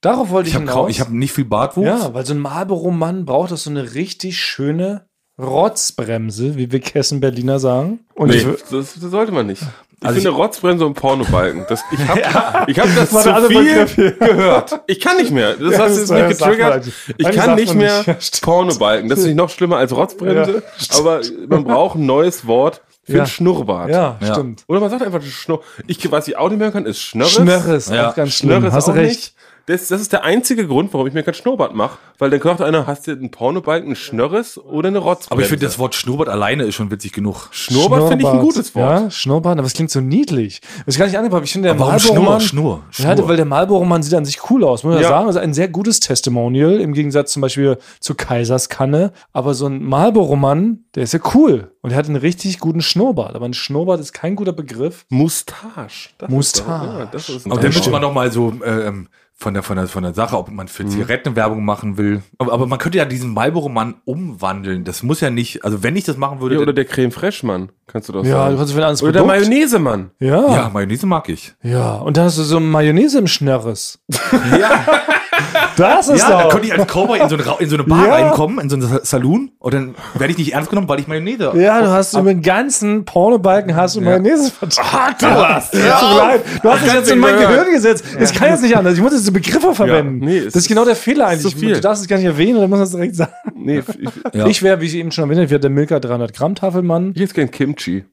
Darauf wollte ich, Ich habe hinaus. ich hab nicht viel Bartwuchs. Ja, weil so ein Marlboro-Mann braucht doch so eine richtig schöne Rotzbremse, wie wir Kessen Berliner sagen. Und Nee, ich, das, das sollte man nicht. Ich Also finde Rotzbremse und Pornobalken. Das, ich habe <laughs> ich hab das der zu viel gehört. Ich kann nicht mehr. Das <laughs> Ja, hast das du jetzt nicht getriggert. Ich kann nicht mehr nicht. Ja. Pornobalken. Das ist nicht noch schlimmer als Rotzbremse. Ja, aber man braucht ein neues Wort für Ja. ein Schnurrbart. ja, Ja. stimmt. Oder man sagt einfach Schnurr. Ich, was ich auch nicht mehr kann, ist Schnörres. Schnörres, Ja. auch ganz schlimm. Schnörres Hast du auch recht. nicht. Das, das ist der einzige Grund, warum ich mir kein Schnurrbart mache. Weil dann sagt einer, hast du einen Pornobalken, ein Schnörres oder eine Rotzbremse? Aber ich finde, das Wort Schnurrbart alleine ist schon witzig genug. Schnurrbart finde ich ein gutes Wort. Ja, Schnurrbart, aber es klingt so niedlich. Das ist gar nicht angebracht. Ich finde, der Aber warum Marlboro-Mann. Schnurr? Schnurr, Ja, Schnurr. weil der Marlboro-Mann sieht an sich cool aus, muss man ja. Ja. sagen. Also ein sehr gutes Testimonial im Gegensatz zum Beispiel zu Kaiserskanne. Aber so ein Marlboro-Mann, der ist ja cool. Und er hat einen richtig guten Schnurrbart. Aber ein Schnurrbart ist kein guter Begriff. Mustache. Das ist Mustache. Ja, das ist Aber dann müsste man noch mal so ähm, von der von der von der Sache, ob man für Zigaretten Werbung machen will. Aber, aber man könnte ja diesen Marlboro-Mann umwandeln. Das muss ja nicht. Also wenn ich das machen würde, Ja, oder der Creme Fraiche Mann, kannst du doch Ja, sagen. du kannst für ein anderes oder der Produkt. Mayonnaise Mann. Ja, ja, ja. Mayonnaise mag ich. Und dann hast du so Mayonnaise im Schnörres. <laughs> Das ist Ja, dann doch. könnte ich als Cowboy in so eine, in so eine Bar Ja. reinkommen, in so einen Saloon und dann werde ich nicht ernst genommen, weil ich Mayonnaise. Ja, du hast über den ganzen Pornobalken hast du Mayonnaise verteilt. du hast. Tut mir leid. Du hast es jetzt in mein Gehirn gesetzt. Es kann jetzt nicht anders. Ich muss jetzt diese Begriffe verwenden. nee, das ist genau der Fehler eigentlich. zu viel. Du darfst es gar nicht erwähnen, oder muss man es direkt sagen. Nee, ich, Ja. Ich wäre, wie ich eben schon erwähnt habe, der Milka 300 Gramm Tafelmann. ich hätte gern Kimchi.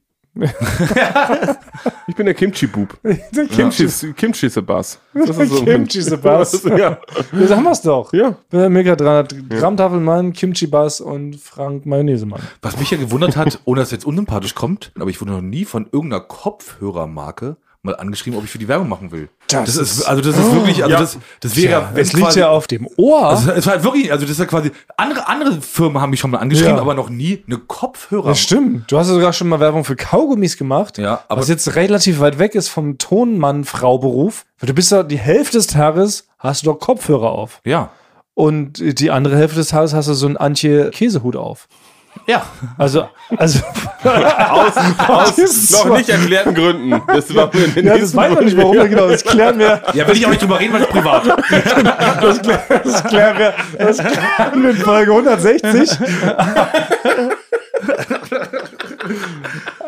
Ich bin der Kimchi-Bub. <laughs> Der Kimchi ist, Kimchi ist der Bass. Das ist so ein- Kimchi ist der Bass. <laughs> ja. Jetzt haben wir es doch. ja. Der Milka 300 Gramm Tafelmann, Kimchi Bass und Frank Mayonnaise-Mann. Was mich ja gewundert hat, <laughs> ohne dass es jetzt unsympathisch kommt, aber ich wurde noch nie von irgendeiner Kopfhörermarke mal angeschrieben, ob ich für die Werbung machen will. Das ist, ist- also das ist wirklich, also Ja. das, das wäre Ja, wenn es liegt quasi- ja auf dem Ohr. Also es war halt wirklich, also das ist ja quasi, andere, andere Firmen haben mich schon mal angeschrieben, Ja. aber noch nie eine Kopfhörer. Das stimmt. Du hast ja sogar schon mal Werbung für Kaugummis gemacht. Ja, aber- was jetzt relativ weit weg ist vom Tonmann-Frau-Beruf. Weil du bist ja die Hälfte des Tages hast du doch Kopfhörer auf. Ja. Und die andere Hälfte des Tages hast du so einen Antje-Käsehut auf. Ja. Also, also <laughs> Aus, aus <laughs> noch nicht erklärten Gründen. Das war in den ja, das weiß man nicht, warum. Genau, das klären wir. Ja, will ich auch nicht drüber reden, weil es privat. <laughs> Das klären, das klären wir. Das klären wir in Folge 160.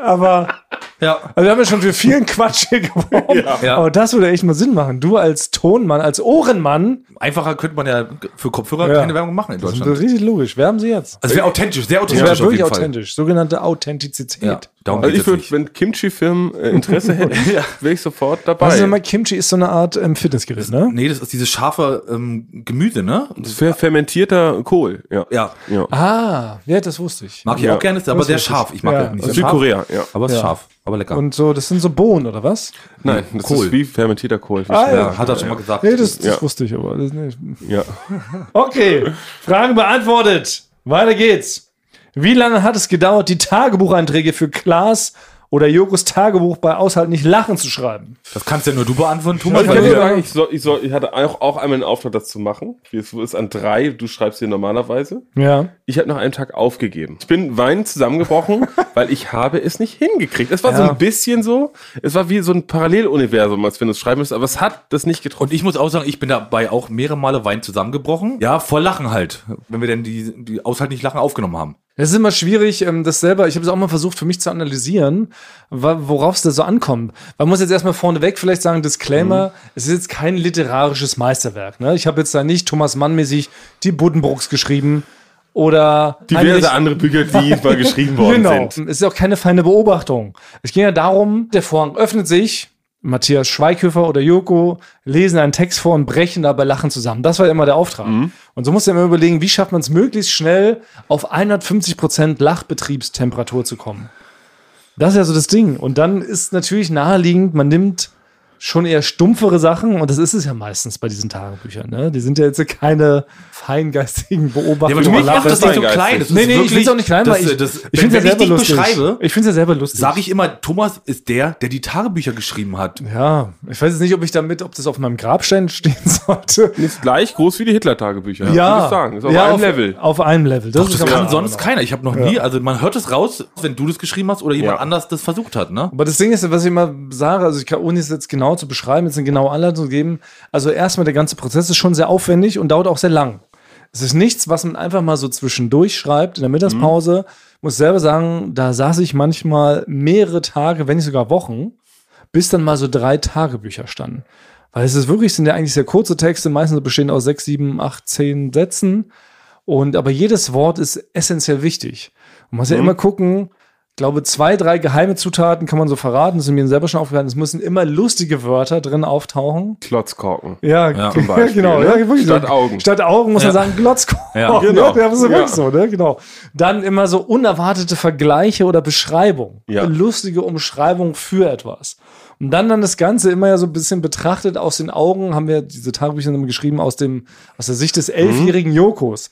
Aber Ja. also wir haben ja schon für vielen Quatsch hier geworfen. Ja. Aber das würde echt mal Sinn machen. Du als Tonmann, als Ohrenmann, Einfacher könnte man ja für Kopfhörer Ja. keine Werbung machen in das ist Deutschland. richtig logisch. Wer haben sie jetzt? Also wäre authentisch, sehr Das authentisch wäre auf wirklich jeden Fall. authentisch. Sogenannte Authentizität. Ja, darum Also ich würde, wenn Kimchi-Firmen äh, Interesse hätten, <laughs> <laughs> wäre ich sofort dabei. Denn mal Kimchi? Ist so eine Art ähm, Fitnessgerät, ne? Nee, das ist dieses scharfe ähm, Gemüse, ne? Das wäre fermentierter Kohl, ja. Ja, ja. Ah, ja, das wusste ich. mag ich Ja. auch gerne, ist aber Das sehr scharf. Ich mag Ja. das nicht. Südkorea, ja. Aber es ist Ja. scharf, aber lecker. Und so, das sind so Bohnen, oder was? Nein, das Kohl. ist wie fermentierter Kohl. Ah, ja. hat er schon mal gesagt. Nee, das, das Ja. wusste ich aber. Das, nee. Ja. <laughs> Okay, Fragen beantwortet. Weiter geht's. Wie lange hat es gedauert, die Tagebucheinträge für Klaas oder Jokos Tagebuch bei Aushalten nicht lachen zu schreiben? Das kannst ja nur du beantworten, Thomas. Ich dir wir- sagen, ich, soll, ich, soll, ich hatte auch, auch einmal einen Auftrag, das zu machen. Es ist an drei, du schreibst hier normalerweise. Ja. Ich habe nach einem Tag aufgegeben. Ich bin weinend zusammengebrochen, <laughs> weil ich habe es nicht hingekriegt. Es war so Ja. ein bisschen so, es war wie so ein Paralleluniversum, als wenn du es schreiben müsstest, aber es hat das nicht getroffen. Und ich muss auch sagen, ich bin dabei auch mehrere Male Wein zusammengebrochen. Ja, voll Lachen halt. Wenn wir denn die, die Aushalt nicht Lachen aufgenommen haben. Es ist immer schwierig, ähm, das selber, ich habe es auch mal versucht für mich zu analysieren, worauf es da so ankommt. Man muss jetzt erstmal vorneweg vielleicht sagen, Disclaimer, es ist jetzt kein literarisches Meisterwerk. Ne? Ich habe jetzt da nicht Thomas Mann-mäßig die Buddenbrooks geschrieben oder Diverse Heinrich- andere Bücher, die <laughs> mal geschrieben worden genau. sind. Es ist auch keine feine Beobachtung. Es ging ja darum, der Vorhang öffnet sich, Matthias Schweighöfer oder Joko lesen einen Text vor und brechen dabei Lachen zusammen. Das war immer der Auftrag. Und so musst du immer überlegen, wie schafft man es möglichst schnell auf 150 Prozent Lachbetriebstemperatur zu kommen. Das ist ja so das Ding. Und dann ist natürlich naheliegend, man nimmt schon eher stumpfere Sachen und das ist es ja meistens bei diesen Tagebüchern. Ne? Die sind ja jetzt keine feingeistigen Ja, Beobachtungen. aber du über machst das nicht so klein. Das ist Nee, nee, ich wirklich- will es auch nicht klein, das, weil ich, das, ich wenn, finde wenn ja ich selber lustig. beschreibe, ich finde es ja selber lustig. sage ich immer, Thomas ist der, der die Tagebücher geschrieben hat. ja, ich weiß jetzt nicht, ob ich damit, ob das auf meinem Grabstein stehen <laughs> sollte. Ist gleich groß wie die Hitler-Tagebücher. Würde ich sagen. Ist auf ja, einem auf, Level. Auf einem Level. Das, Das ist aber- kann sonst keiner. Ich habe noch nie, also man hört es raus, wenn du das geschrieben hast oder jemand Ja. anders das versucht hat, ne? Aber das Ding ist, was ich immer sage, also ich kann, ohne es jetzt genau zu beschreiben, jetzt eine genaue Anleitung zu geben, also erstmal der ganze Prozess ist schon sehr aufwendig und dauert auch sehr lang. Es ist nichts, was man einfach mal so zwischendurch schreibt in der Mittagspause. Muss selber sagen, da saß ich manchmal mehrere Tage, wenn nicht sogar Wochen, bis dann mal so drei Tagebücher standen. Weil es ist wirklich, sind ja eigentlich sehr kurze Texte, meistens bestehen aus sechs, sieben, acht, zehn Sätzen. Und aber jedes Wort ist essentiell wichtig. Man muss ja immer gucken, glaube, zwei, drei geheime Zutaten kann man so verraten, das ist mir selber schon aufgefallen. Es müssen immer lustige Wörter drin auftauchen. Klotzkorken. Ja, Ja, <laughs> zum Beispiel, genau. ne? Ja, wirklich. Statt Augen. Statt Augen muss Ja. man sagen Glotzkorn. Ja, genau. <laughs> Ja, das ist Ja. wirklich so, ne? Genau. Dann immer so unerwartete Vergleiche oder Beschreibung. Ja. Lustige Umschreibung für etwas. Und dann dann das Ganze immer ja so ein bisschen betrachtet aus den Augen, haben wir diese Tagebücher immer geschrieben aus dem, aus der Sicht des Mhm. elfjährigen Jokos.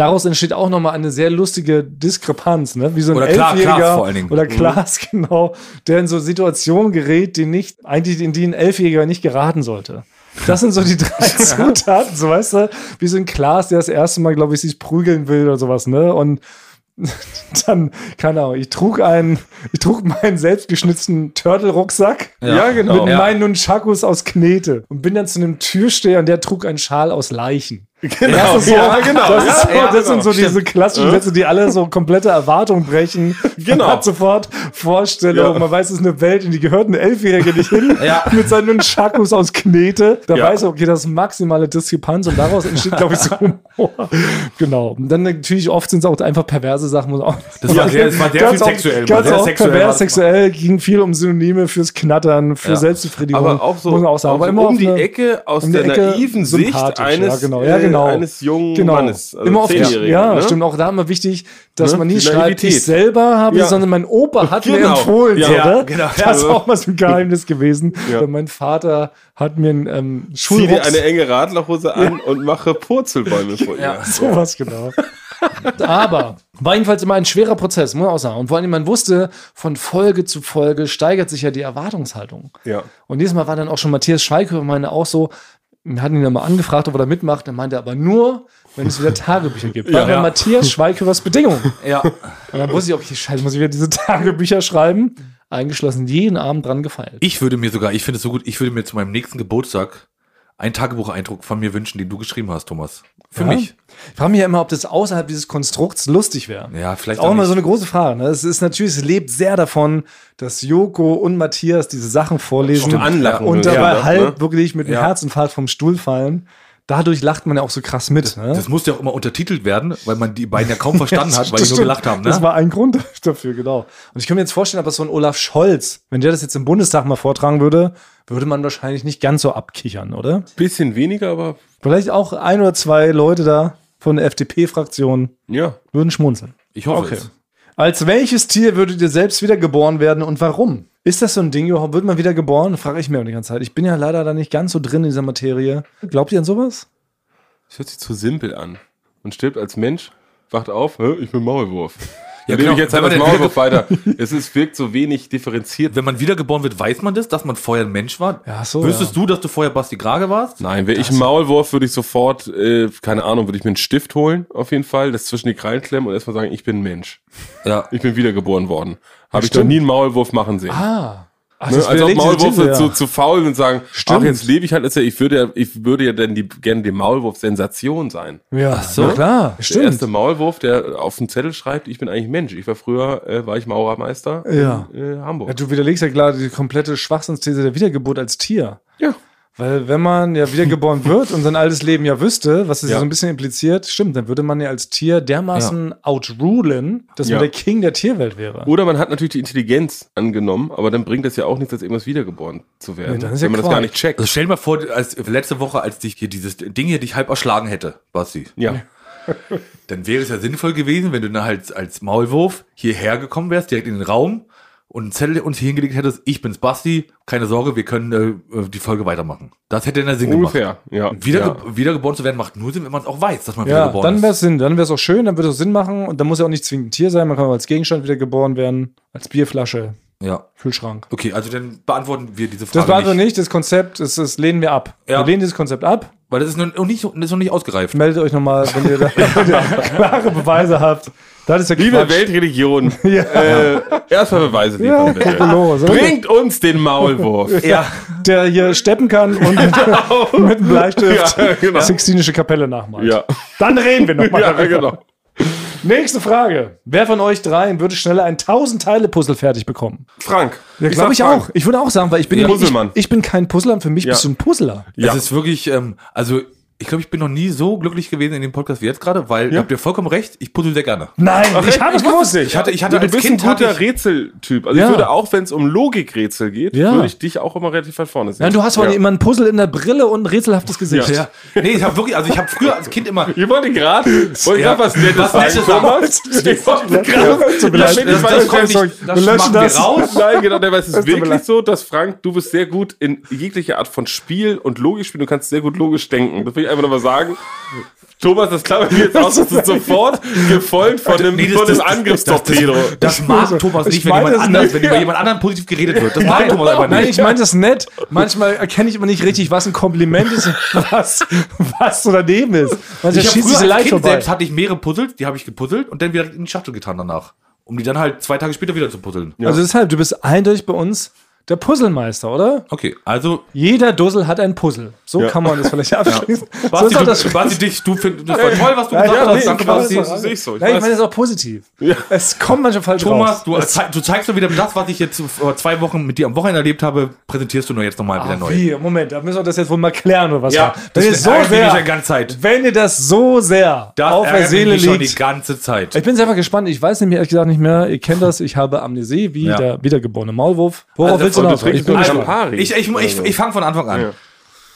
Daraus entsteht auch nochmal eine sehr lustige Diskrepanz, ne? Wie so ein Oder Elfjähriger Klaas vor allen Dingen. oder Klaas, <laughs> genau, der in so Situationen gerät, die nicht, eigentlich in die ein Elfjähriger nicht geraten sollte. Das sind so die drei <laughs> Zutaten, so weißt du, wie so ein Klaas, der das erste Mal, glaube ich, sich prügeln will oder sowas, ne? Und <laughs> dann, keine Ahnung, ich trug einen, ich trug meinen selbstgeschnitzten Turtle-Rucksack. Ja, genau. Mit Ja. meinen Nunchakus aus Knete und bin dann zu einem Türsteher und der trug einen Schal aus Leichen. Genau. Das, ist so, Ja, genau. das, ist so, Ja, ja, das sind so genau. diese klassischen Sätze, die alle so komplette Erwartungen brechen. Genau. Man hat sofort Vorstellung, Ja. man weiß, es ist eine Welt, in die gehört ein Elfjähriger nicht hin. Ja. <laughs> Mit seinen Nunchakus aus Knete. Da Ja. weiß er, okay, das ist maximale Diskrepanz und daraus entsteht, glaube ich, so Humor. genau. Und dann natürlich oft sind es auch einfach perverse Sachen. Muss auch Das war <laughs> sehr- das war sehr viel sexuell, Ganz sehr auch sexuell pervers sexuell ging viel um Synonyme fürs Knattern, für Ja. Selbstbefriedigung. Aber auch so, muss man auch sagen. aber immer um die Ecke aus um der Ecke naiven Sicht eines, ja, genau. Ja, genau. Äh, eines jungen Genau. Mannes. also immer auf die, ja, ne? stimmt auch da immer wichtig, dass Ne? man nicht schreibt, ich selber habe, Ja. sondern mein Opa hat mir Genau. empfohlen. Ja, so, ja, ne? genau. Das ist Ja. auch mal so ein Geheimnis gewesen. Ja. Mein Vater hat mir einen ähm, Zieh dir eine enge Radlerhose an und mache Purzelbäume vor ihr. Ja. <laughs> sowas genau. Aber war jedenfalls immer ein schwerer Prozess, muss man auch sagen. Und vor allem, man wusste, von Folge zu Folge steigert sich ja die Erwartungshaltung. Ja. Und dieses Mal war dann auch schon Matthias Schweighöfer meine auch so, Wir hatten ihn dann mal angefragt, ob er da mitmacht. Dann meinte er aber nur, wenn es wieder Tagebücher gibt. Bei Ja. Matthias Schweigehörers Bedingung. Ja. Und dann wusste ich, okay, scheiße, muss ich wieder diese Tagebücher schreiben. Eingeschlossen, jeden Abend dran gefeilt. Ich würde mir sogar, ich finde es so gut, ich würde mir zu meinem nächsten Geburtstag einen Tagebucheindruck von mir wünschen, den du geschrieben hast, Thomas. Für Ja? mich. Ich frage mich ja immer, ob das außerhalb dieses Konstrukts lustig wäre. Ja, vielleicht Ist auch auch immer so eine große Frage. Ne? Es ist natürlich, es lebt sehr davon, dass Joko und Matthias diese Sachen vorlesen anlachen und dabei ja, halb ne? wirklich mit dem Ja. Herzinfarkt vom Stuhl fallen. Dadurch lacht man ja auch so krass mit. Ne? Das musste ja auch immer untertitelt werden, weil man die beiden ja kaum verstanden hat, <laughs> weil die Das nur gelacht haben. Das Ne? war ein Grund <laughs> dafür, genau. Und ich kann mir jetzt vorstellen, aber so ein Olaf Scholz, wenn der das jetzt im Bundestag mal vortragen würde, würde man wahrscheinlich nicht ganz so abkichern, oder? Bisschen weniger, aber Vielleicht auch ein oder zwei Leute da von der FDP-Fraktion ja. würden schmunzeln. Ich hoffe Okay. es. Als welches Tier würdet ihr selbst wieder geboren werden und warum? Ist das so ein Ding überhaupt? Wird man wieder geboren? Frage ich mir auch die ganze Zeit. Ich bin ja leider da nicht ganz so drin in dieser Materie. Glaubt ihr an sowas? Das hört sich zu simpel an. Man stirbt als Mensch, wacht auf, ich bin Maulwurf. Ja, genau. ich jetzt halt denn Maulwurf weiter. <laughs> Es ist, wirkt so wenig differenziert. Wenn man wiedergeboren wird, weiß man das, dass man vorher ein Mensch war? Ja, so, Wüsstest du, dass du vorher Basti Grage warst? Nein, wäre ich ein Maulwurf, würde ich sofort, äh, keine Ahnung, würde ich mir einen Stift holen, auf jeden Fall, das zwischen die Krallen klemmen und erstmal sagen, ich bin ein Mensch. Ja. Ich bin wiedergeboren worden. Habe ich noch stimmt. nie einen Maulwurf machen sehen. Ah. Ach, Ne? Als ob Maulwürfe zu, zu faul und sagen, Stimmt. ach, jetzt lebe ich halt, ja, ich würde ja, ich würde ja dann die, gerne die Maulwurf-Sensation sein. Ja, so. na klar. Der erste Stimmt. Maulwurf, der auf dem Zettel schreibt, ich bin eigentlich Mensch. Ich war früher, äh, war ich Maurermeister Ja. in äh, Hamburg. Ja, du widerlegst ja klar die komplette Schwachsinnsthese der Wiedergeburt als Tier. Ja. Weil wenn man ja wiedergeboren wird und sein altes Leben ja wüsste, was es ja. Ja. so ein bisschen impliziert, stimmt, dann würde man ja als Tier dermaßen outrulen, dass Ja. man der King der Tierwelt wäre. Oder man hat natürlich die Intelligenz angenommen, aber dann bringt es ja auch nichts, als irgendwas wiedergeboren zu werden, Nee, dann ist ja wenn man das Quark. gar nicht checkt. Also stell dir mal vor, als letzte Woche, als dich hier dieses Ding hier dich halb erschlagen hätte, Basti. Ja. Dann wäre es ja sinnvoll gewesen, wenn du dann halt als Maulwurf hierher gekommen wärst, direkt in den Raum und einen Zettel uns hier hingelegt hättest, ich bin's Basti, keine Sorge, wir können äh, die Folge weitermachen. Das hätte dann Sinn Ungefähr, gemacht. ja. Und Wieder, ja. wiedergeboren zu werden macht nur Sinn, wenn man es auch weiß, dass man Ja, wiedergeboren dann ist. wäre es Sinn, dann wäre es auch schön, dann würde es auch Sinn machen und dann muss ja auch nicht zwingend ein Tier sein, man kann auch als Gegenstand wiedergeboren werden, als Bierflasche, Ja. Kühlschrank. Okay, also dann beantworten wir diese Das Frage beantwortet nicht, nicht, das Konzept, das, das lehnen wir ab. Ja. Wir lehnen dieses Konzept ab. weil das ist noch nicht, das ist noch nicht ausgereift. Meldet euch nochmal, wenn ihr, da, wenn <laughs> ihr klare Beweise habt. Das ist ja Liebe Quatsch. Weltreligion, <laughs> Ja. äh, erstmal Beweise Ja, liefern, bitte. Kokolores, oder? Bringt uns den Maulwurf. Ja. der hier steppen kann und mit, <laughs> mit einem Bleistift Ja, genau. Sixtinische Kapelle nachmalt. Ja, Dann reden wir nochmal ja darüber. genau. Nächste Frage. Wer von euch dreien würde schneller ein 1000-Teile-Puzzle fertig bekommen? Frank. Ja, sag glaube ich Frank. auch. Ich würde auch sagen, weil ich bin, Ja. ich, Puzzlemann. ich bin kein Puzzler und für mich Ja. bist du ein Puzzler. Ja. Es ist wirklich, ähm, also ich glaube, ich bin noch nie so glücklich gewesen in dem Podcast wie jetzt gerade, weil, Ja. habt ihr vollkommen recht, ich puzzle sehr gerne. Nein, Ach, ich habe es gewusst. nicht. Ich hatte- ich hatte du als bist Kind ein guter Rätseltyp. Also Ja. ich würde auch, wenn es um Logikrätsel geht, Ja. würde ich dich auch immer relativ weit vorne sehen. Ja, du hast allem immer ein Puzzle in der Brille und ein rätselhaftes Gesicht. Ja. Nee, ich habe wirklich, also ich habe früher als Kind immer Ich wollte gerade, <laughs> wollte Ja. gerade was Nettes Was sagen. Thomas. Ich wollte gerade, Ja, das, ich das, weiß, kommt nicht, das machen wir das. raus. Nein, genau, aber es <laughs> ist wirklich so, dass Frank, du bist sehr gut in jeglicher Art von Spiel und Logik spielen. Du kannst sehr gut logisch denken. Das will ich einfach nochmal sagen. Thomas, das klappert mir jetzt aus, das ist sofort <laughs> gefolgt von einem, Nee, das- von einem das- Angriffstorpedo. Das mag Thomas Ich nicht, wenn jemand das anders, nicht. wenn über jemand anderen positiv geredet wird. Das mag Thomas Nein, nicht. ich meine das nett. Manchmal erkenne ich immer nicht richtig, was ein Kompliment ist und <laughs> was, was so daneben ist. Manchmal Ich hab schießt diese als Leid Kind vorbei. selbst hatte ich mehrere Puzzles, die habe ich gepuzzelt und dann wieder in die Schachtel getan danach. Um die dann halt zwei Tage später wieder zu puzzeln. Also deshalb, du bist eindeutig bei uns der Puzzlemeister, oder? Okay, also Jeder Dussel hat ein Puzzle. So Ja. kann man das vielleicht abschließen. <laughs> So Basti, ist doch du, das Basti dich, du findest, das war toll, was du Ja, gesagt ja, hast. nee, Basti. das das sehe ich so. Ich Nein, ich meine das auch positiv. Ja. Es kommt manchmal falsch Thomas, raus. du, zei- du zeigst nur wieder das, was ich jetzt vor zwei Wochen mit dir am Wochenende erlebt habe, präsentierst du nur jetzt nochmal wieder neu. wie? Moment, da müssen wir das jetzt wohl mal klären oder was? Ja, das so ärgert mich sehr, die ganze Zeit. wenn ihr das so sehr Das auf der Seele mich schon die liegt. ganze Zeit. Ich bin sehr gespannt. Ich weiß nämlich ehrlich gesagt nicht mehr. Ihr kennt <laughs> das. Ich habe Amnesie, wie Ja. der wiedergeborene Maulwurf. Worauf Also, willst du und noch? trinkst Ich. Campari. Ich, ich, ich, ich fange von Anfang an. Ja.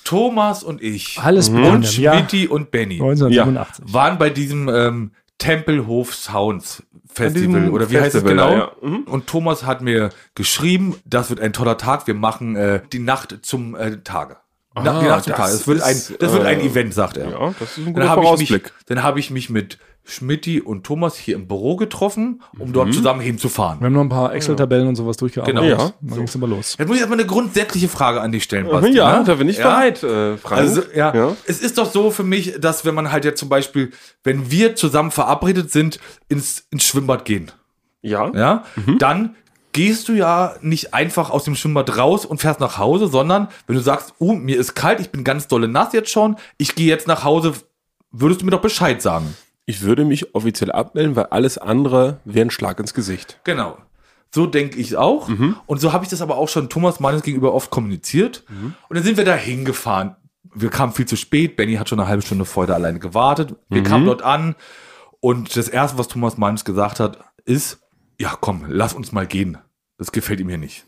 Thomas und ich Alles und Jahr Schmidti und Benny 1987. waren bei diesem ähm, Tempelhof Sounds Festival oder wie heißt es Festival genau? ja. Mhm. Und Thomas hat mir geschrieben, das wird ein toller Tag. Wir machen äh, die Nacht zum äh, Tage. Na, Ah, die Nacht zum das Tage. Das wird ein, das wird ein äh, Event, sagt er. Ja, das ist ein Dann guter habe ich mich, Vorausblick. dann habe ich mich mit Schmidti und Thomas hier im Büro getroffen, um Mhm. dort zusammen hinzufahren. Wir haben noch ein paar Excel-Tabellen und sowas durchgearbeitet. Genau. Ja. Dann ging's aber los. Jetzt muss ich erstmal eine grundsätzliche Frage an dich stellen, Basti. ja, ne? da bin ich Ja? bereit, äh, Frank. Also, ja, Ja. es ist doch so für mich, dass wenn man halt jetzt zum Beispiel, wenn wir zusammen verabredet sind, ins, ins Schwimmbad gehen, Ja. ja, dann gehst du ja nicht einfach aus dem Schwimmbad raus und fährst nach Hause, sondern wenn du sagst, oh, mir ist kalt, ich bin ganz dolle nass jetzt schon, ich gehe jetzt nach Hause, würdest du mir doch Bescheid sagen. Ich würde mich offiziell abmelden, weil alles andere wäre ein Schlag ins Gesicht. Genau. So denke ich auch. Und so habe ich das aber auch schon Thomas meines gegenüber oft kommuniziert. Und dann sind wir da hingefahren. Wir kamen viel zu spät. Benny hat schon eine halbe Stunde vorher da alleine gewartet. Wir kamen dort an. Und das Erste, was Thomas meines gesagt hat, ist, ja komm, lass uns mal gehen. Das gefällt ihm hier nicht.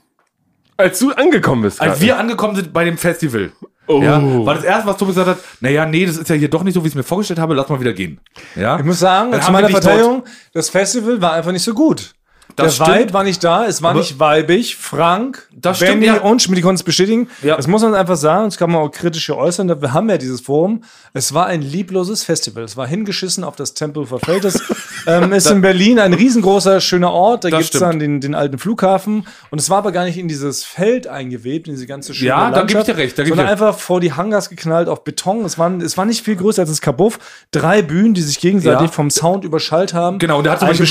Als du angekommen bist. Als wir angekommen sind bei dem Festival, Oh. ja, war das Erste, was Thomas gesagt hat, naja, nee, das ist ja hier doch nicht so, wie ich es mir vorgestellt habe, lass mal wieder gehen. Ja? Ich muss sagen, zu meiner Verteidigung, das Festival war einfach nicht so gut. Das der stimmt. Vibe war nicht da, es war Aber- nicht weibig. Frank, Das stimmt, Benny ja. und Schmidt konnten es bestätigen. Ja. Das muss man einfach sagen, das kann man auch kritisch hier äußern. Wir haben ja dieses Forum. Es war ein liebloses Festival. Es war hingeschissen auf das Tempelhofer Feld. Das <laughs> ähm, ist in Berlin ein riesengroßer, schöner Ort. Da Das gibt's stimmt. dann den, den alten Flughafen. Und es war aber gar nicht in dieses Feld eingewebt, in diese ganze schöne Ja, da Landschaft, geb ich dir recht, da ich sondern dir- einfach vor die Hangars geknallt auf Beton. Es, waren, es war nicht viel größer als das Kabuff. Drei Bühnen, die sich gegenseitig Ja. vom Sound überschallt haben. Genau, und da hat zum ein Beispiel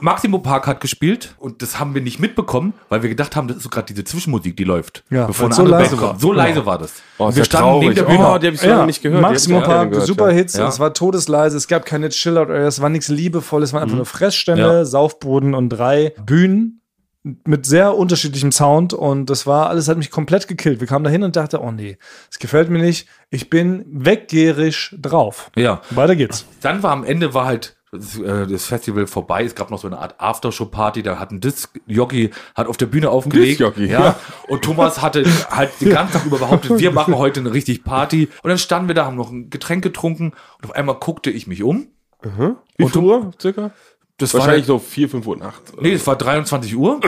Maximo Park hat gespielt und das haben wir nicht mitbekommen, weil wir gedacht haben, das ist so gerade diese Zwischenmusik, die läuft. Ja, bevor eine so andere leise Band war. kommt. So Genau. leise war das. Oh, wir standen neben der Bühne. Oh, die habe ich so lange nicht gehört. Maximum Park, gehört, super ja. Hits, Ja. es war todesleise, es gab keine Chillout, es war nichts Liebevolles, es waren einfach nur Fressstände, Ja. Saufboden und drei Bühnen mit sehr unterschiedlichem Sound und das war, alles hat mich komplett gekillt. Wir kamen dahin und dachte, oh nee, das gefällt mir nicht, ich bin weggeherisch drauf. Ja. Weiter geht's. Dann war am Ende war halt das, äh, das Festival vorbei. Es gab noch so eine Art Aftershow-Party. Da hat ein Disc-Jockey hat auf der Bühne aufgelegt. Ja. ja. Und Thomas hatte halt den ganzen Tag über behauptet, <laughs> wir machen heute eine richtig Party. Und dann standen wir da, haben noch ein Getränk getrunken und auf einmal guckte ich mich um. Wie viel Uhr circa? Das Wahrscheinlich war so 4, 5 Uhr nachts. Nee, es war 23 Uhr.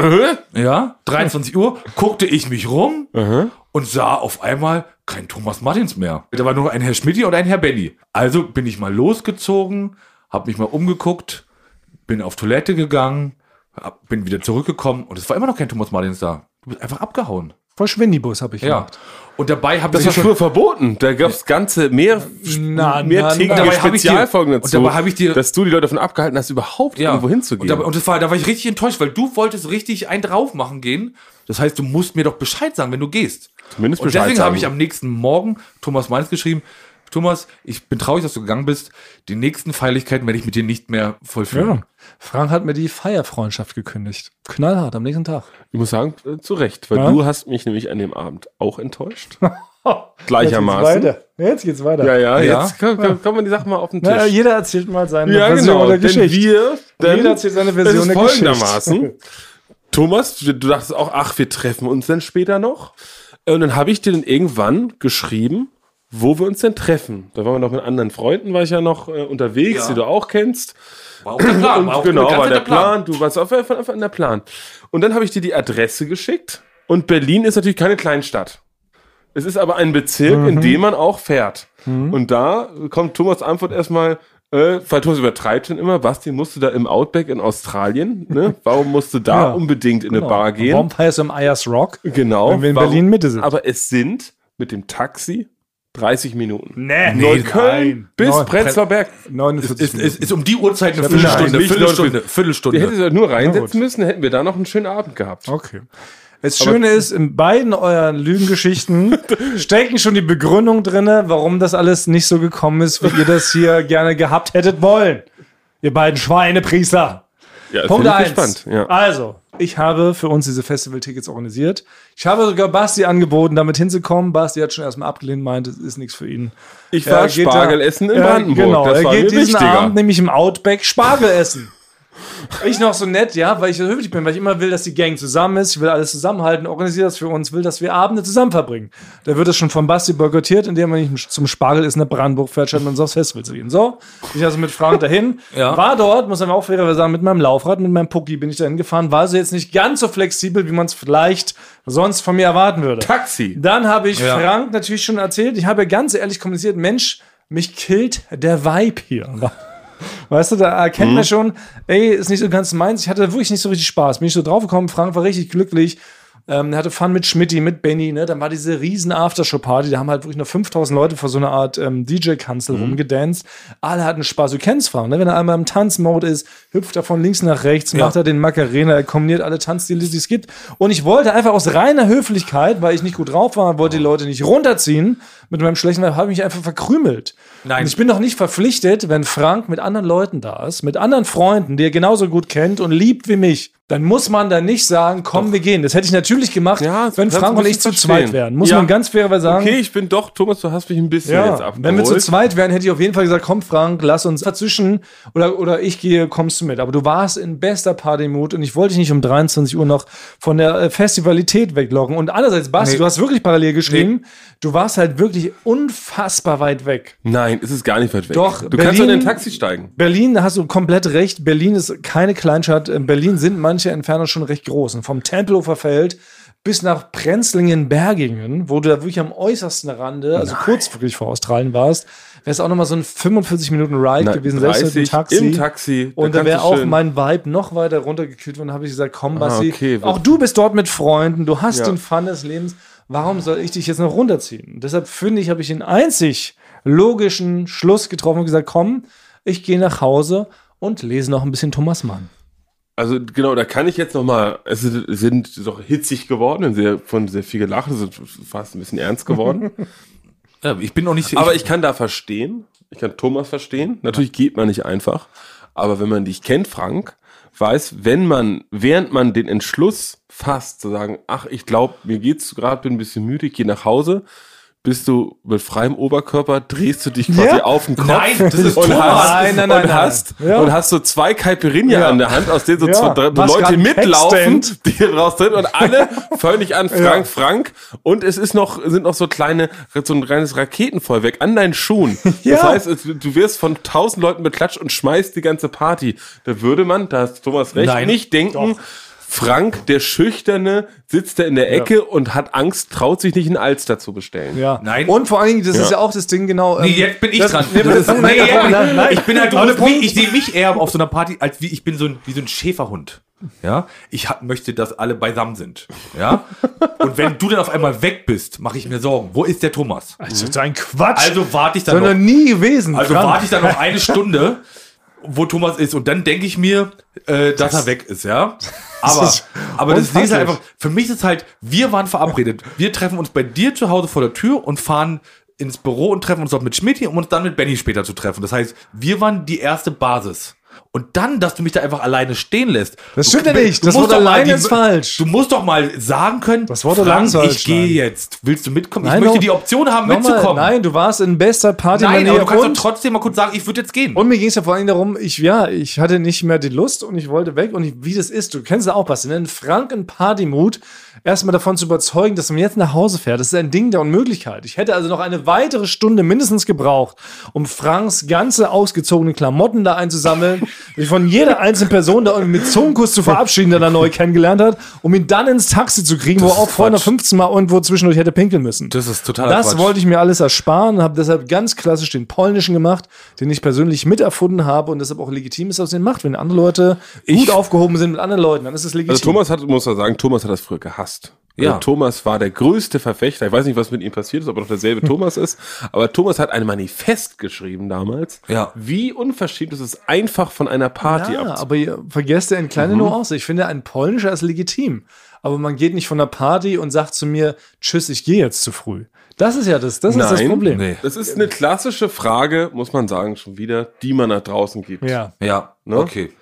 Ja, 23 Uhr guckte ich mich rum und sah auf einmal kein Thomas Martins mehr. Da war nur ein Herr Schmidti und ein Herr Benny. Also bin ich mal losgezogen, hab mich mal umgeguckt, bin auf Toilette gegangen, hab- bin wieder zurückgekommen und es war immer noch kein Thomas Martins da. Du bist einfach abgehauen. Verschwindibus habe ich Ja. gemacht. Und dabei habe Das ich war früher verboten. Da gab es ganze mehr, Na, mehr tägliche. Dabei Spezialfolgen und dazu, dabei hab ich dir- dass du die Leute davon abgehalten hast, überhaupt irgendwo hinzugehen. Und, da, und das war, da war ich richtig enttäuscht, weil du wolltest richtig einen drauf machen gehen. Das heißt, du musst mir doch Bescheid sagen, wenn du gehst. Zumindest und Bescheid deswegen sagen. habe ich am nächsten Morgen Thomas Mainz geschrieben, Thomas, ich bin traurig, dass du gegangen bist. Die nächsten Feierlichkeiten werde ich mit dir nicht mehr vollführen. Ja. Frank hat mir die Feierfreundschaft gekündigt. Knallhart am nächsten Tag. Ich muss sagen, äh, zu Recht, weil Ja? du hast mich nämlich an dem Abend auch enttäuscht. <laughs> Jetzt Gleichermaßen. geht's weiter. Jetzt geht's weiter. Ja, ja, Ja. jetzt kann, kann man die Sachen mal auf den Tisch. Na, jeder erzählt mal seine ja, Version genau. der Denn Geschichte. wir, denn Jeder erzählt seine Version ist der Geschichte. folgendermaßen. <laughs> Thomas, du du dachtest auch, ach, wir treffen uns dann später noch. Und dann habe ich dir dann irgendwann geschrieben, wo wir uns denn treffen. Da waren wir noch mit anderen Freunden, war ich ja noch äh, unterwegs, Ja. die du auch kennst. War auch der Plan. Und War auch genau, war der Plan. Du warst auf jeden Fall der Plan. Und dann habe ich dir die Adresse geschickt. Und Berlin ist natürlich keine Kleinstadt. Es ist aber ein Bezirk, Mhm. in dem man auch fährt. Und da kommt Thomas Antwort erstmal, äh, weil Thomas übertreibt schon immer, Basti musste da im Outback in Australien, ne? Warum musste da <laughs> Ja, unbedingt in Genau. eine Bar gehen? Warum du im Ayers Rock? Genau. Wenn wir in warum- Berlin Mitte sind. Aber es sind mit dem Taxi 30 Minuten. Nee, Neukölln bis Neun- Prenzlauer Berg. 49 Ist, ist, ist um die Uhrzeit eine Nein, Viertelstunde, nicht Viertelstunde, Wir hätten Viertelstunde. es nur reinsetzen müssen, hätten wir da noch einen schönen Abend gehabt. Okay. Das Schöne ist, in beiden euren Lügengeschichten <laughs> stecken schon die Begründung drinne, warum das alles nicht so gekommen ist, wie ihr das hier gerne gehabt hättet wollen. Ihr beiden Schweinepriester. Ja, Punkt ich eins. gespannt. Ja. Also, ich habe für uns diese Festival-Tickets organisiert. Ich habe sogar Basti angeboten, damit hinzukommen. Basti hat schon erstmal abgelehnt, meint, es ist nichts für ihn. Ich war Spargel essen in Brandenburg. Genau, das er war geht diesen wichtiger. Abend nämlich im Outback Spargel essen. Ich noch so nett, ja, weil ich so höflich bin, weil ich immer will, dass die Gang zusammen ist. Ich will alles zusammenhalten, organisiere das für uns, will, dass wir Abende zusammen verbringen. Da wird es schon von Basti boykottiert, indem man nicht zum Spargel ist, nach Brandenburg fährt, statt uns aufs Festival zu gehen. So, ich also mit Frank dahin. Ja. War dort, muss man auch fairerweise sagen, mit meinem Laufrad, mit meinem Pucki bin ich dahin gefahren. War also jetzt nicht ganz so flexibel, wie man es vielleicht sonst von mir erwarten würde. Taxi. Dann habe ich Ja. Frank natürlich schon erzählt. Ich habe ganz ehrlich kommuniziert, Mensch, mich killt der Vibe hier. Weißt du, da erkennt man schon, ey, ist nicht so ganz meins. Ich hatte wirklich nicht so richtig Spaß. Bin ich so draufgekommen. Frank war richtig glücklich. Ähm, er hatte Fun mit Schmidti, mit Benny, ne? Dann war diese riesen Aftershow-Party. Da haben halt wirklich nur 5000 Leute vor so einer Art ähm, DJ-Kanzel rumgedanced. Alle hatten Spaß. Du kennst Frank, ne? Wenn er einmal im Tanzmode ist, hüpft er von links nach rechts, macht er den Macarena, er kombiniert alle Tanzstile, die es gibt. Und ich wollte einfach aus reiner Höflichkeit, weil ich nicht gut drauf war, wollte die Leute nicht runterziehen mit meinem schlechten Vibe, habe ich mich einfach verkrümelt. Nein. Und ich bin doch nicht verpflichtet, wenn Frank mit anderen Leuten da ist, mit anderen Freunden, die er genauso gut kennt und liebt wie mich, dann muss man da nicht sagen, komm, wir gehen. Das hätte ich natürlich gemacht, Ja, wenn kannst Frank und ich zu bisschen zweit verstehen. wären. Muss Ja. man ganz fairerweise sagen. Okay, ich bin doch, Thomas, du hast mich ein bisschen jetzt Ja, abgeholt. wenn wir zu zweit wären, hätte ich auf jeden Fall gesagt, komm Frank, lass uns dazwischen oder, oder ich gehe, kommst du mit. Aber du warst in bester Partymut und ich wollte dich nicht um 23 Uhr noch von der äh, Festivalität weglocken. Und andererseits, Basti, Nee. du hast wirklich parallel geschrieben, du warst halt wirklich unfassbar weit weg. Nein, es ist gar nicht weit weg. Doch, du kannst doch in Berlin- ein Taxi steigen. Berlin, da hast du komplett recht. Berlin ist keine Kleinstadt. In Berlin sind manche Entfernungen schon recht groß. Und vom Tempelhofer Feld bis nach Prenzlingen-Bergingen, wo du da wirklich am äußersten Rande, also kurz wirklich vor Australien warst, wäre es auch nochmal so ein 45 Minuten Ride Nein, gewesen, selbst mit dem 30 Taxi. im Taxi, da Und da wäre auch schön- mein Vibe noch weiter runtergekühlt worden. habe ich gesagt, komm, Basti, okay, auch du bist dort mit Freunden, du hast Ja. den Fun des Lebens. Warum soll ich dich jetzt noch runterziehen? Und deshalb finde ich, habe ich den einzig logischen Schluss getroffen und gesagt, komm, ich gehe nach Hause und lese noch ein bisschen Thomas Mann. Also genau, da kann ich jetzt noch mal, es sind- sind doch hitzig geworden, sehr, von sehr viel gelacht, es ist fast ein bisschen ernst geworden. <laughs> Ja, ich bin noch nicht. aber ich kann da verstehen, ich kann Thomas verstehen. Natürlich geht man nicht einfach, aber wenn man dich kennt, Frank, weiß, wenn man, während man den Entschluss fasst, zu sagen, ach, ich glaube, mir geht's gerade, bin ein bisschen müde, ich gehe nach Hause, bist du mit freiem Oberkörper, drehst du dich quasi Ja. auf den Kopf Nein, das ist und Thomas. hast, Nein, nein, nein, und nein. hast, Ja. und hast so zwei Caipirinha Ja. an der Hand, aus denen so Ja. zwei, drei Leute mitlaufen, die raus drin und alle <laughs> völlig an Frank, Frank und es ist noch, sind noch so kleine, so ein kleines Raketenfeuerwerk an deinen Schuhen. <laughs> Das Ja. heißt, es, du wirst von tausend Leuten beklatscht und schmeißt die ganze Party. Da würde man, da hast Thomas recht, Nein. nicht denken, Frank, der Schüchterne, sitzt da in der Ecke und hat Angst, traut sich nicht einen Alster zu bestellen. Ja. Nein. Und vor allen Dingen, das ist ja auch das Ding genau. Nee, ähm, jetzt bin ich das- dran. Nee, aber das, nee, nein, nein. Ich bin halt, du, wie, Punkt- ich sehe mich eher auf so einer Party, als wie ich bin so ein, wie so ein Schäferhund. Ja, ich hab, möchte, dass alle beisammen sind. Ja, und wenn du dann auf einmal weg bist, mache ich mir Sorgen. Wo ist der Thomas? Das ist ein Quatsch. Also warte ich dann Sondern noch. nie gewesen. Also warte ich dann noch eine Stunde, wo Thomas ist, und dann denke ich mir, äh, dass er weg ist, ja. <laughs> Aber, ist aber das ist halt einfach, für mich ist es halt, wir waren verabredet. Wir treffen uns bei dir zu Hause vor der Tür und fahren ins Büro und treffen uns dort mit Schmidt um uns dann mit Benny später zu treffen. Das heißt, wir waren die erste Basis. Und dann, dass du mich da einfach alleine stehen lässt. Das stimmt ja nicht. Das Wort alleine ist falsch. Du musst doch mal sagen können, Das Wort Frank, falsch, ich gehe jetzt. Willst du mitkommen? Nein, ich möchte no- die Option haben, Nochmal, mitzukommen. Nein, du warst in bester Party Nein, aber du kannst und, doch trotzdem mal kurz sagen, ich würde jetzt gehen. und mir ging es ja vor allem darum, ich, ja, ich hatte nicht mehr die Lust und ich wollte weg und ich, wie das ist, du kennst ja auch, Basti, ne? einen franken Partymut erstmal davon zu überzeugen, dass man jetzt nach Hause fährt, das ist ein Ding der Unmöglichkeit. Ich hätte also noch eine weitere Stunde mindestens gebraucht, um Franks ganze ausgezogene Klamotten da einzusammeln, mich von jeder einzelnen Person da irgendwie mit Zungenkuss zu verabschieden, der da neu kennengelernt hat, um ihn dann ins Taxi zu kriegen, wo er auch vorher noch 15 Mal irgendwo zwischendurch hätte pinkeln müssen. Das ist totaler Das Quatsch. wollte ich mir alles ersparen und habe deshalb ganz klassisch den polnischen gemacht, den ich persönlich miterfunden habe und deshalb auch legitim ist, er den macht. Wenn andere Leute gut aufgehoben sind mit anderen Leuten, dann ist es legitim. Also Thomas hat, muss man sagen, Thomas hat das früher gehasst. Ja. Also Thomas war der größte Verfechter. Ich weiß nicht, was mit ihm passiert ist, ob er noch derselbe <laughs> Thomas ist. Aber Thomas hat ein Manifest geschrieben damals. Ja. Wie unverschämt ist es einfach von einer Party ja, abzu- aber ihr vergesst ja eine kleine Nuance. Ich finde, ein polnischer ist legitim. Aber man geht nicht von der Party und sagt zu mir, tschüss, ich gehe jetzt zu früh. Das ist ja das, das ist das Nein. Problem. Nee. Das ist eine klassische Frage, muss man sagen, schon wieder, die man nach draußen gibt. Ja. Ja, Ne? okay.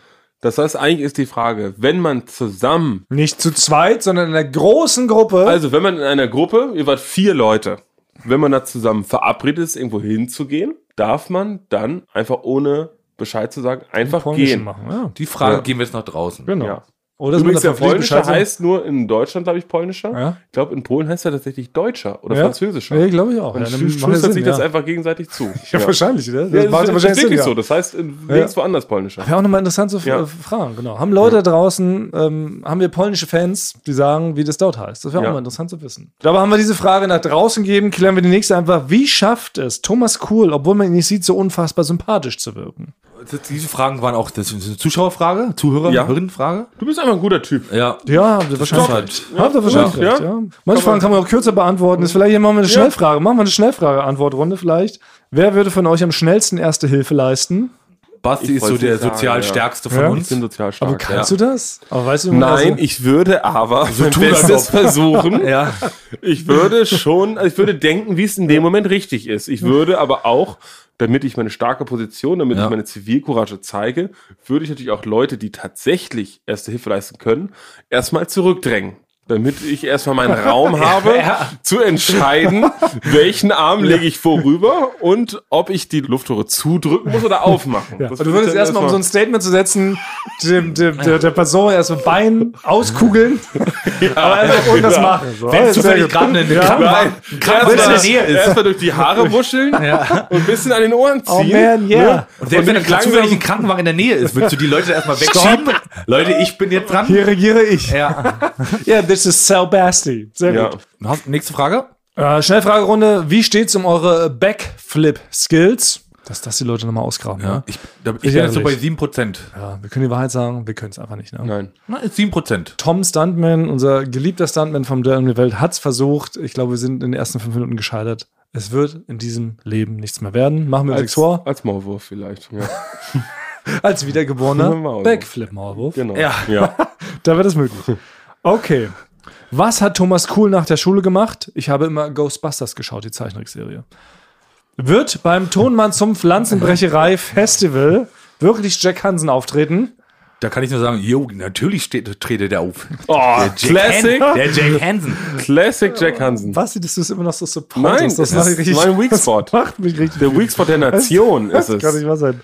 Das heißt, eigentlich ist die Frage, wenn man zusammen, Nicht zu zweit, sondern in einer großen Gruppe. also wenn man in einer Gruppe, ihr wart vier Leute, wenn man da zusammen verabredet ist, irgendwo hinzugehen, darf man dann einfach ohne Bescheid zu sagen, einfach gehen. machen. Ja. Die Frage Ja. geben wir jetzt nach draußen. Genau. Ja. Oder Übrigens, der verpflichtet, polnische Bescheid sagen. heißt nur in Deutschland, glaube ich, polnischer. Ja. Ich glaube, in Polen heißt er tatsächlich deutscher oder ja. französischer. Ja, glaube ich auch. Man ja, schustert sich das einfach gegenseitig zu. <laughs> Ja, wahrscheinlich, ne? Das Ja, das macht ist, wahrscheinlich wirklich so. Das heißt, in nirgendwo woanders polnischer. Wäre auch nochmal interessant zu äh, fragen, genau. Haben Leute draußen, ähm, haben wir polnische Fans, die sagen, wie das dort heißt? Das wäre auch mal interessant zu wissen. Dabei haben wir diese Frage nach draußen gegeben, klären wir die nächste einfach. Wie schafft es Thomas Kuhl, obwohl man ihn nicht sieht, so unfassbar sympathisch zu wirken? Das- Diese Fragen waren auch, das ist eine Zuschauerfrage, Zuhörer, Ja. Hörerinnenfrage. Du bist einfach ein guter Typ. Ja. Ja, habt ihr wahrscheinlich halt- recht. Habt ihr wahrscheinlich ja. recht, ja. Manche Fragen kann man auch kürzer beantworten. Ist vielleicht hier machen wir eine Schnellfrage. Machen wir eine Schnellfrage-Antwortrunde vielleicht. Wer würde von euch am schnellsten Erste Hilfe leisten? Basti Ich ist so der sagen, sozial ja. stärkste von Ja. Ich uns. bin sozial stark. Aber kannst ja. du das? Aber weißt du, wie man Nein, also- ich würde aber mein tun, als Bestes versuchen. <laughs> Ja. Ich würde schon, also ich würde denken, wie es in dem Moment richtig ist. Ich würde aber auch, damit ich meine starke Position, damit Ja. ich meine Zivilcourage zeige, würde ich natürlich auch Leute, die tatsächlich Erste Hilfe leisten können, erstmal zurückdrängen. Damit ich erstmal meinen Raum <laughs> habe, zu entscheiden, <laughs> welchen Arm lege ich vorüber und ob ich die Lufttore zudrücken muss oder aufmachen. Ja. Und du würdest erstmal, um so ein Statement zu setzen, dem, dem, der, der Person erstmal Bein auskugeln, <laughs> aber einfach ohne das machen. So. Wenn es zufällig gerade Ja. In der Nähe ist. Erstmal durch die Haare wuscheln und ein bisschen an den Ohren Oh ziehen. man, yeah. Und selbst wenn dann zufällig ein Krankenwagen in der Nähe ist, willst du die Leute erstmal wegschieben? Leute, ich bin jetzt dran. Hier regiere ich. Ja. Ja, this is Sal Basti. Sehr Ja. gut. Nächste Frage. Äh, Schnellfragerunde. Wie steht's um eure Backflip-Skills? Dass das die Leute nochmal ausgraben. Ja. Ich, da, ich bin jetzt so bei ehrlich. 7%. ja, wir können die Wahrheit sagen, wir können es einfach nicht. Ne? Nein. Na, ist 7%. Tom Stuntman, unser geliebter Stuntman vom Duell um die Welt, hat's versucht. Ich glaube, wir sind in den ersten fünf Minuten gescheitert. Es wird in diesem Leben nichts mehr werden. Machen wir uns nichts vor. als Maulwurf vielleicht. Ja. <laughs> Als wiedergeborener Maulwurf. Backflip-Maulwurf. Genau. Ja. ja. <laughs> Da wird es möglich. Okay. Was hat Thomas Kuhl nach der Schule gemacht? Ich habe immer Ghostbusters geschaut, die Zeichentrickserie. Wird beim Tonmann zum Pflanzenbrecherei Festival wirklich Jack Hansen auftreten? Da kann ich nur sagen, jo, natürlich steht, trete der auf. Oh, Der Jack Classic, Han, der Jack Hansen. Classic Jack Hansen. Dass du es immer noch so supportest. Nein, das das ist richtig, mein Weak Spot. Das macht mich richtig. Der Weak Spot der <laughs> Nation das ist kann es. nicht wahr sein.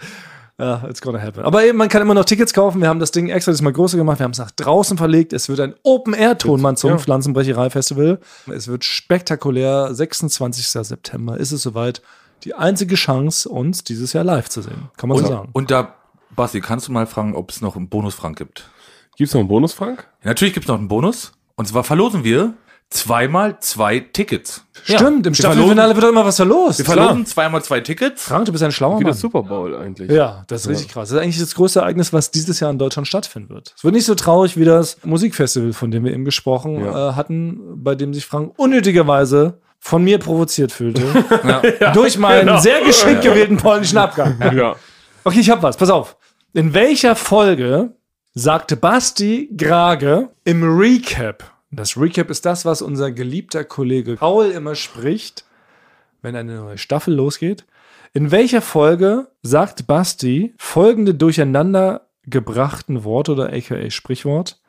Ja, it's gonna happen. Aber eben, man kann immer noch Tickets kaufen. Wir haben das Ding extra diesmal größer gemacht. Wir haben es nach draußen verlegt. Es wird ein Open-Air-Tonmann zum Ja. Pflanzenbrecherei-Festival. Es wird spektakulär. 26. September ist es soweit. Die einzige Chance, uns dieses Jahr live zu sehen. Kann man so Und, sagen. und da, Basti, kannst du mal fragen, ob es noch einen Bonus-Frank gibt? Gibt's noch einen Bonus, Frank? Ja, natürlich gibt es noch einen Bonus. Und zwar verlosen wir zweimal zwei Tickets. Stimmt, im Wir Staffelfinale wird doch immer was verlost. Wir verlosen zweimal zwei Tickets. Frank, du bist ein schlauer Wie Mann. das Super Bowl eigentlich. Ja, das ist richtig krass. Das ist eigentlich das größte Ereignis, was dieses Jahr in Deutschland stattfinden wird. Es wird nicht so traurig wie das Musikfestival, von dem wir eben gesprochen Ja. äh, hatten, bei dem sich Frank unnötigerweise von mir provoziert fühlte. <laughs> <laughs> durch meinen genau. sehr geschickt gewählten polnischen Abgang. Ja. Okay, ich hab was. Pass auf. In welcher Folge sagte Basti Grage im Recap? Das Recap ist das, was unser geliebter Kollege Paul immer spricht, wenn eine neue Staffel losgeht. In welcher Folge sagt Basti folgende durcheinander gebrachten Worte oder aka Sprichwort?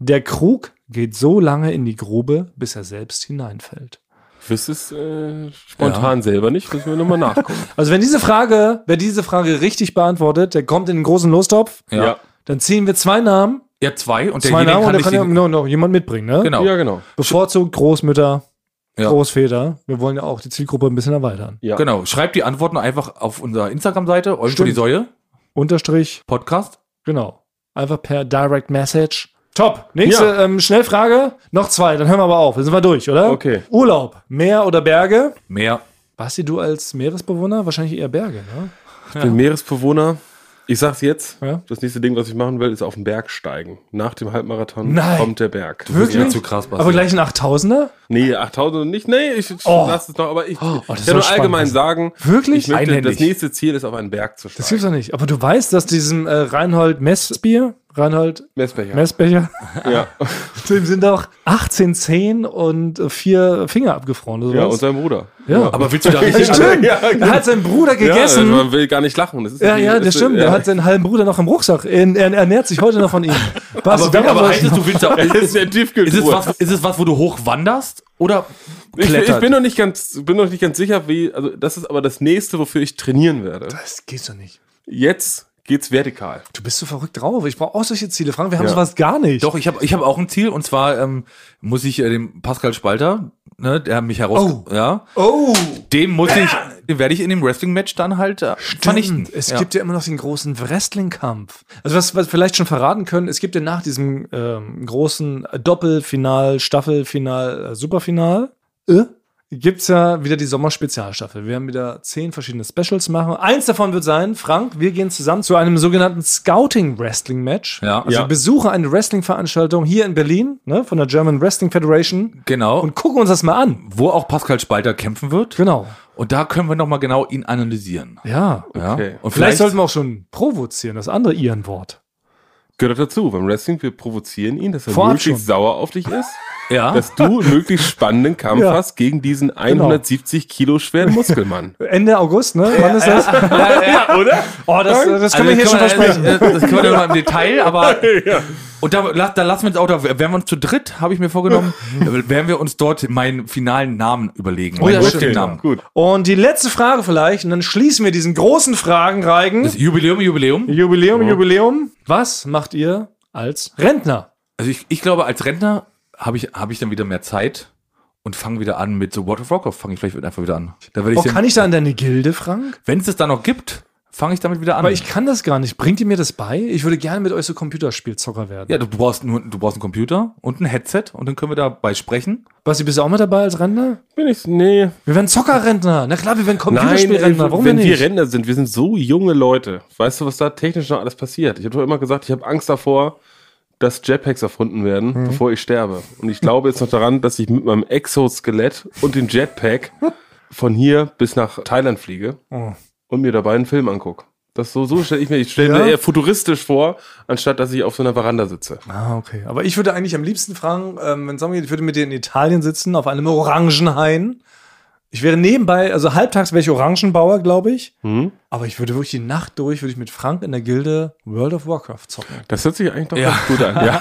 Der Krug geht so lange in die Grube, bis er selbst hineinfällt. Wüsste es äh, spontan selber nicht, müssen wir nochmal <laughs> nachgucken. Also wenn diese Frage, wer diese Frage richtig beantwortet, der kommt in den großen Lostopf. Ja. Dann ziehen wir zwei Namen, Ja, zwei. Und zwei Namen und nicht kann ja noch, noch jemand mitbringen, ne? Genau. Ja, genau. Bevorzugt Großmütter, Ja. Großväter. Wir wollen ja auch die Zielgruppe ein bisschen erweitern. Ja. Genau. Schreibt die Antworten einfach auf unserer Instagram-Seite, für die. Säue, Unterstrich, Podcast. genau. Einfach per Direct Message. Top. Nächste Ja. ähm, Schnellfrage. Noch zwei, dann hören wir aber auf. Dann sind wir durch, oder? Okay. Urlaub, Meer oder Berge? Mehr. Basti, du als Meeresbewohner? Wahrscheinlich eher Berge, ne? Ich bin Meeresbewohner. Ich sag's jetzt. Ja. Das nächste Ding, was ich machen will, ist auf den Berg steigen. Nach dem Halbmarathon Nein. kommt der Berg. Wirklich? Ja, zu krass, Basti. Aber gleich ein 8000er? Nee, 8000 nicht. Nee, ich Oh. lass es noch. Aber ich, das ich kann nur allgemein sein. sagen, Wirklich? ich möchte, Einhändig. das nächste Ziel ist, auf einen Berg zu Das steigen. gibt's doch nicht. Aber du weißt, dass diesem äh, Reinhold Messbier, Reinhold Messbecher. Messbecher, ja. <laughs> dem sind auch 18 Zehen und vier Finger abgefroren. Oder ja, und sein Bruder. ja. Aber willst du da das richtig stimmt. Ja, Er hat seinen Bruder Ja, gegessen. Ja, man will gar nicht lachen. Das ist ja, die- das ist- stimmt. ja. Er hat seinen halben Bruder noch im Rucksack. Er, er ernährt sich heute noch von ihm. <laughs> Basti, Aber, aber heißt ich es, du willst da, <laughs> Das ist ist, ist, es was, ist es was, wo du hochwanderst oder ich, klettert? ich bin noch nicht ganz, bin noch nicht ganz sicher, wie, also das ist aber das nächste, wofür ich trainieren werde. Das geht doch nicht. Jetzt geht's vertikal. Du bist so verrückt drauf. Ich brauche auch solche Ziele. Frank, wir haben Ja. sowas gar nicht. Doch, ich habe ich hab auch ein Ziel und zwar ähm, muss ich äh, dem Pascal Spalter, ne, der mich heraus, Oh. ja, Oh, dem muss ich, den werde ich in dem Wrestling-Match dann halt äh, vernichten. Stimmt. Es ja. gibt ja immer noch den großen Wrestling-Kampf. Also was, was wir vielleicht schon verraten können, es gibt ja nach diesem ähm, großen Doppelfinal, Staffelfinal, äh, Superfinal, äh, gibt's ja wieder die Sommerspezialstaffel. Wir werden wieder zehn verschiedene Specials machen. Eins davon wird sein, Frank, wir gehen zusammen zu einem sogenannten Scouting-Wrestling-Match. Ja. Also Ja. wir besuchen eine Wrestling-Veranstaltung hier in Berlin, ne, von der German Wrestling Federation. Genau. Und gucken uns das mal an. wo auch Pascal Spalter kämpfen wird. Genau. Und da können wir nochmal genau ihn analysieren. Ja. Ja. Okay. Und Vielleicht sollten wir auch schon provozieren, das andere ihren Wort. Gehört dazu. Beim Wrestling, wir provozieren ihn, dass er Vorab möglichst schon. sauer auf dich ist. <laughs> ja. Dass du einen möglichst spannenden Kampf <laughs> Ja. hast gegen diesen 170 Kilo schweren Muskelmann. <laughs> Ende August, ne? Wann ist das? ja, oder? Oh, das, das können wir hier Also schon das versprechen. äh, Das können wir mal im Detail, aber. Und da, da lassen wir uns auch, da werden wir uns zu dritt, habe ich mir vorgenommen, werden wir uns dort meinen finalen Namen überlegen. Oh ja, Meinen stimmt. Namen. Gut. Und die letzte Frage vielleicht, und dann schließen wir diesen großen Fragenreigen. Das Jubiläum, Jubiläum. Jubiläum, Jubiläum. Was macht ihr als Rentner? Also ich, ich glaube, als Rentner habe ich, habe ich dann wieder mehr Zeit und fange wieder an mit so World of Warcraft, fange ich vielleicht einfach wieder an. Da werde ich Oh, dann- kann ich da in deine Gilde, Frank? wenn es das da noch gibt, fange ich damit wieder an. Aber ich kann das gar nicht. Bringt ihr mir das bei? Ich würde gerne mit euch so Computerspielzocker werden. ja, du brauchst nur, du brauchst einen Computer und ein Headset und dann können wir dabei sprechen. Basti, bist du auch mit dabei als Rentner? Bin ich, nee. Wir werden Zockerrentner. Na klar, wir werden Nein, Computerspielrentner. Warum wenn wir nicht? Rentner sind, wir sind so junge Leute. Weißt du, was da technisch noch alles passiert? Ich habe doch immer gesagt, ich habe Angst davor, dass Jetpacks erfunden werden, Mhm. bevor ich sterbe. Und ich glaube jetzt noch daran, dass ich mit meinem Exoskelett und dem Jetpack <laughs> von hier bis nach Thailand fliege Oh. Und mir dabei einen Film angucke. Das so, so stelle ich mir, ich stelle Ja? mir eher futuristisch vor, anstatt dass ich auf so einer Veranda sitze. Ah, okay. Aber ich würde eigentlich am liebsten fragen, ähm, wenn Sommer geht, ich würde mit dir in Italien sitzen, auf einem Orangenhain. Ich wäre nebenbei, also halbtags wäre ich Orangenbauer, glaube ich. Hm? Aber ich würde wirklich die Nacht durch, würde ich mit Frank in der Gilde World of Warcraft zocken. Das hört sich eigentlich doch Ja. ganz gut an. <laughs> Ja.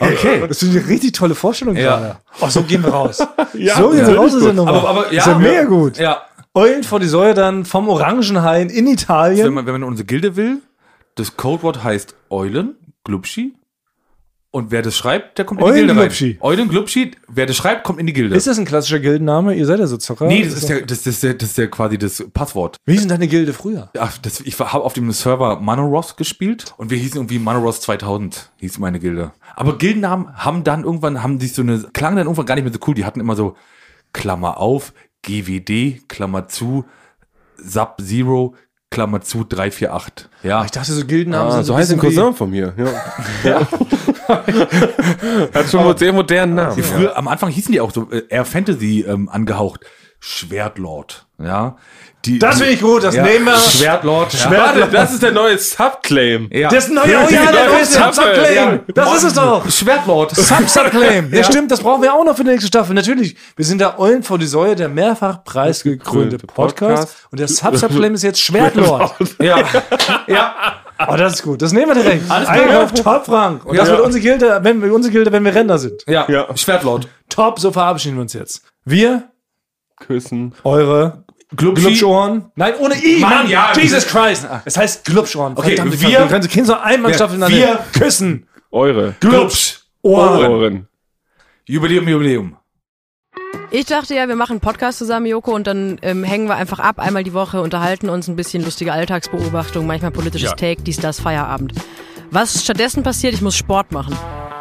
Okay. Das ich eine richtig tolle Vorstellung Ja. gerade. Oh, so gehen wir raus. <laughs> Ja, so gehen wir raus ist aus der. Nummer. Aber- aber- ja, ist ja. mega gut. Ja. Eulen vor die Säue dann vom Orangenhain in Wenn Italien. man, wenn man unsere Gilde will, das Codewort heißt Eulen, Glubschi. Und wer das schreibt, der kommt in die Eulen, Gilde Glubschi. rein. Eulen, Glubschi, wer das schreibt, kommt in die Gilde. Ist das ein klassischer Gildenname? Ihr seid ja so Zocker. nee, das ist, der, das, ist der, das ist der quasi das Passwort. Wie ist denn deine Gilde früher? Ach, das, ich habe auf dem Server Manoros gespielt und wir hießen irgendwie Manoros 2000, hieß meine Gilde. Aber Gildennamen haben dann irgendwann, haben sich so eine, klangen dann irgendwann gar nicht mehr so cool. Die hatten immer so Klammer auf, GWD, Klammer zu, Sub-Zero, Klammer zu 348. Ja. Ich dachte, so Gildennamen Ah, sind so heißt ein Cousin von mir. Ja. <laughs> Hat schon einen sehr modernen Namen. Die früher, am Anfang hießen die auch so, äh, eher Fantasy ähm, angehaucht. Schwertlord, ja. Die, Das finde ich gut, das ja, nehmen wir. Schwertlord, ja. Warte, das ist der neue Subclaim. ja. Das ist ein neuer, oh ja, der neue Sub-Subclaim. Ja. Das ist es doch. Schwertlord. <laughs> Sub-Subclaim. Ja, stimmt, das brauchen wir auch noch für die nächste Staffel. Natürlich. Wir sind der Eulen vor die Säue, der mehrfach preisgekrönte Podcast. Podcast. Und der Sub-Subclaim ist jetzt Schwertlord. <laughs> ja. ja. Oh, das ist gut. Das nehmen wir direkt. Alles klar. Eingriff, top, Frank. Und das wird unsere Gilde, wenn wir, unsere Gilde, wenn wir Ränder sind. Ja. Ja. Schwertlord. Top, so verabschieden wir uns jetzt. Wir, Küssen. eure. Glubschohren. Nein, ohne I, Mann, Mann. ja. Jesus Christ. Es heißt Glubschohren. Okay, Verdammte wir-. Du kannst, kannst so einmal Staffel wir- küssen. Eure. Glubsch. Ohren. Ohren. Jubiläum, Jubiläum. Ich dachte ja, wir machen einen Podcast zusammen, Joko, und dann ähm, hängen wir einfach ab, einmal die Woche, unterhalten uns ein bisschen lustige Alltagsbeobachtung, manchmal politisches Ja. Take, dies, das, Feierabend. Was stattdessen passiert, ich muss Sport machen.